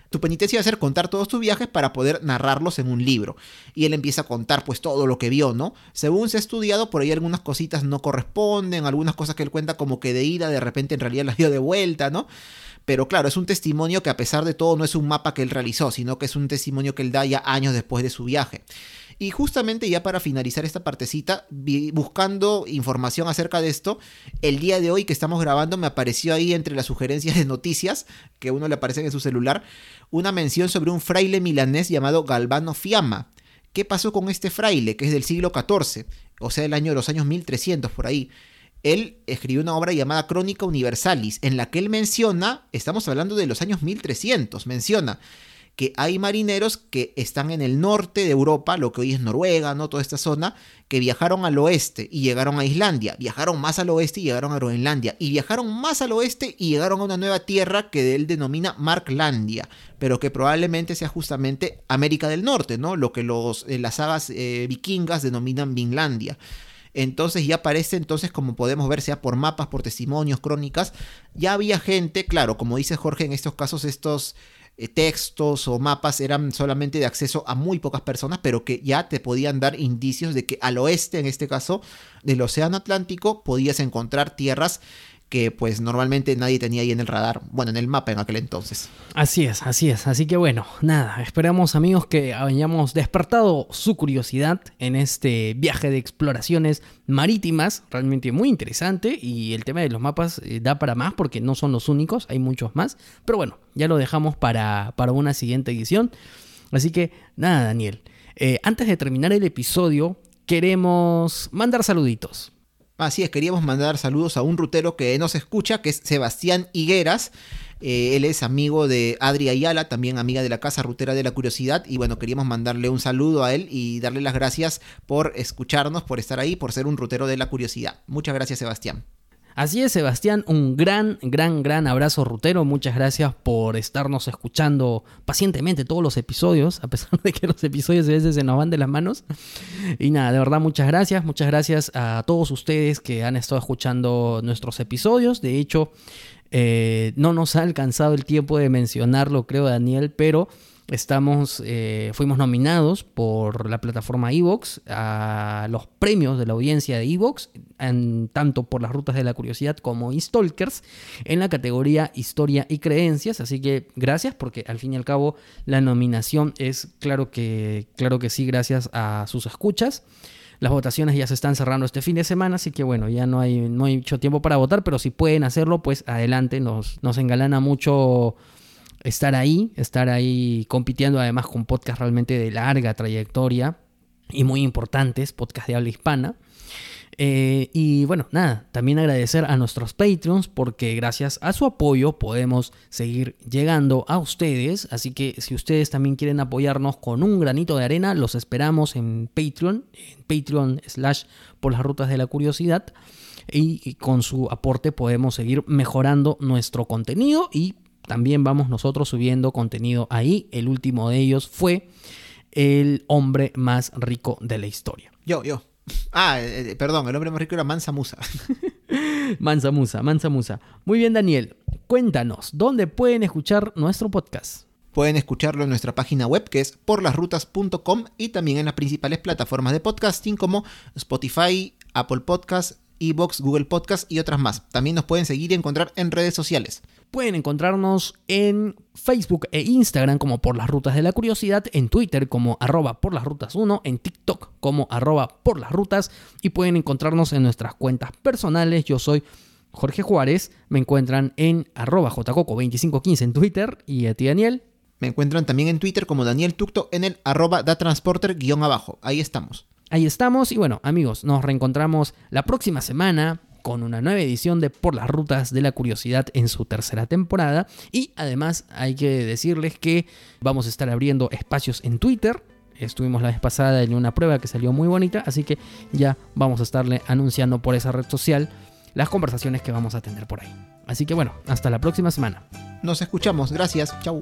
Tu penitencia va a ser contar todos tus viajes para poder narrarlos en un libro. Y él empieza a contar pues todo lo que vio, ¿no? Según se ha estudiado, por ahí algunas cositas no corresponden, algunas cosas que él cuenta como que de ida, de repente en realidad [laughs] las dio de vuelta, ¿no? Pero claro, es un testimonio que a pesar de todo no es un mapa que él realizó, sino que es un testimonio que él da ya años después de su viaje. Y justamente ya para finalizar esta partecita, buscando información acerca de esto, el día de hoy que estamos grabando me apareció ahí entre las sugerencias de noticias que uno le aparecen en su celular, una mención sobre un fraile milanés llamado Galvano Fiamma. ¿Qué pasó con este fraile, que es del siglo XIV, o sea, el año de los años 1300 por ahí? Él escribió una obra llamada Crónica Universalis, en la que él menciona, estamos hablando de los años 1300, menciona que hay marineros que están en el norte de Europa, lo que hoy es Noruega, ¿no? Toda esta zona, que viajaron al oeste y llegaron a Islandia, viajaron más al oeste y llegaron a Groenlandia, y viajaron más al oeste y llegaron a una nueva tierra que él denomina Marklandia, pero que probablemente sea justamente América del Norte, ¿no? Lo que los, eh, las sagas eh, vikingas denominan Vinlandia. Entonces ya aparece entonces como podemos ver, sea por mapas, por testimonios, crónicas, ya había gente, claro, como dice Jorge, en estos casos estos textos o mapas eran solamente de acceso a muy pocas personas, pero que ya te podían dar indicios de que al oeste, en este caso, del Océano Atlántico, podías encontrar tierras que pues normalmente nadie tenía ahí en el radar, bueno, en el mapa en aquel entonces. Así es, así es, así que bueno, nada, esperamos amigos que hayamos despertado su curiosidad en este viaje de exploraciones marítimas, realmente muy interesante y el tema de los mapas eh, da para más porque no son los únicos, hay muchos más, pero bueno, ya lo dejamos para, para una siguiente edición. Así que nada, Daniel, eh, antes de terminar el episodio, queremos mandar saluditos. Así es, queríamos mandar saludos a un rutero que nos escucha, que es Sebastián Higueras. Eh, él es amigo de Adri Ayala, también amiga de la Casa Rutera de la Curiosidad. Y bueno, queríamos mandarle un saludo a él y darle las gracias por escucharnos, por estar ahí, por ser un rutero de la curiosidad. Muchas gracias, Sebastián. Así es, Sebastián, un gran, gran, gran abrazo rutero. Muchas gracias por estarnos escuchando pacientemente todos los episodios, a pesar de que los episodios a veces se nos van de las manos. Y nada, de verdad, muchas gracias. Muchas gracias a todos ustedes que han estado escuchando nuestros episodios. De hecho, eh, no nos ha alcanzado el tiempo de mencionarlo, creo, Daniel, pero Estamos, eh, fuimos nominados por la plataforma Evox a los premios de la audiencia de Evox, tanto por las rutas de la curiosidad como Stalkers, en la categoría Historia y Creencias. Así que gracias, porque al fin y al cabo la nominación es claro que, claro que sí, gracias a sus escuchas. Las votaciones ya se están cerrando este fin de semana, así que bueno, ya no hay, no hay mucho tiempo para votar, pero si pueden hacerlo, pues adelante, nos, nos engalana mucho estar ahí, estar ahí compitiendo además con podcasts realmente de larga trayectoria y muy importantes, podcasts de habla hispana. Eh, y bueno, nada, también agradecer a nuestros Patreons porque gracias a su apoyo podemos seguir llegando a ustedes. Así que si ustedes también quieren apoyarnos con un granito de arena, los esperamos en Patreon, en Patreon slash por las rutas de la curiosidad. y con su aporte podemos seguir mejorando nuestro contenido y también vamos nosotros subiendo contenido ahí. El último de ellos fue el hombre más rico de la historia. Yo, yo. Ah, eh, eh, perdón, el hombre más rico era Mansa Musa. [laughs] Mansa Musa, Mansa Musa. Muy bien, Daniel. Cuéntanos, ¿dónde pueden escuchar nuestro podcast? Pueden escucharlo en nuestra página web que es porlasrutas.com y también en las principales plataformas de podcasting como Spotify, Apple Podcasts, Evox, Google Podcasts y otras más. También nos pueden seguir y encontrar en redes sociales. Pueden encontrarnos en Facebook e Instagram como por las rutas de la curiosidad, en Twitter como arroba por las rutas 1, en TikTok como arroba por las rutas y pueden encontrarnos en nuestras cuentas personales. Yo soy Jorge Juárez, me encuentran en arroba jcoco2515 en Twitter y a ti Daniel. Me encuentran también en Twitter como Daniel Tucto en el arroba datransporter guion abajo. Ahí estamos. Ahí estamos y bueno amigos, nos reencontramos la próxima semana con una nueva edición de Por las Rutas de la Curiosidad en su tercera temporada. Y además hay que decirles que vamos a estar abriendo espacios en Twitter. Estuvimos la vez pasada en una prueba que salió muy bonita, así que ya vamos a estarle anunciando por esa red social las conversaciones que vamos a tener por ahí. Así que bueno, hasta la próxima semana. Nos escuchamos, gracias, chau.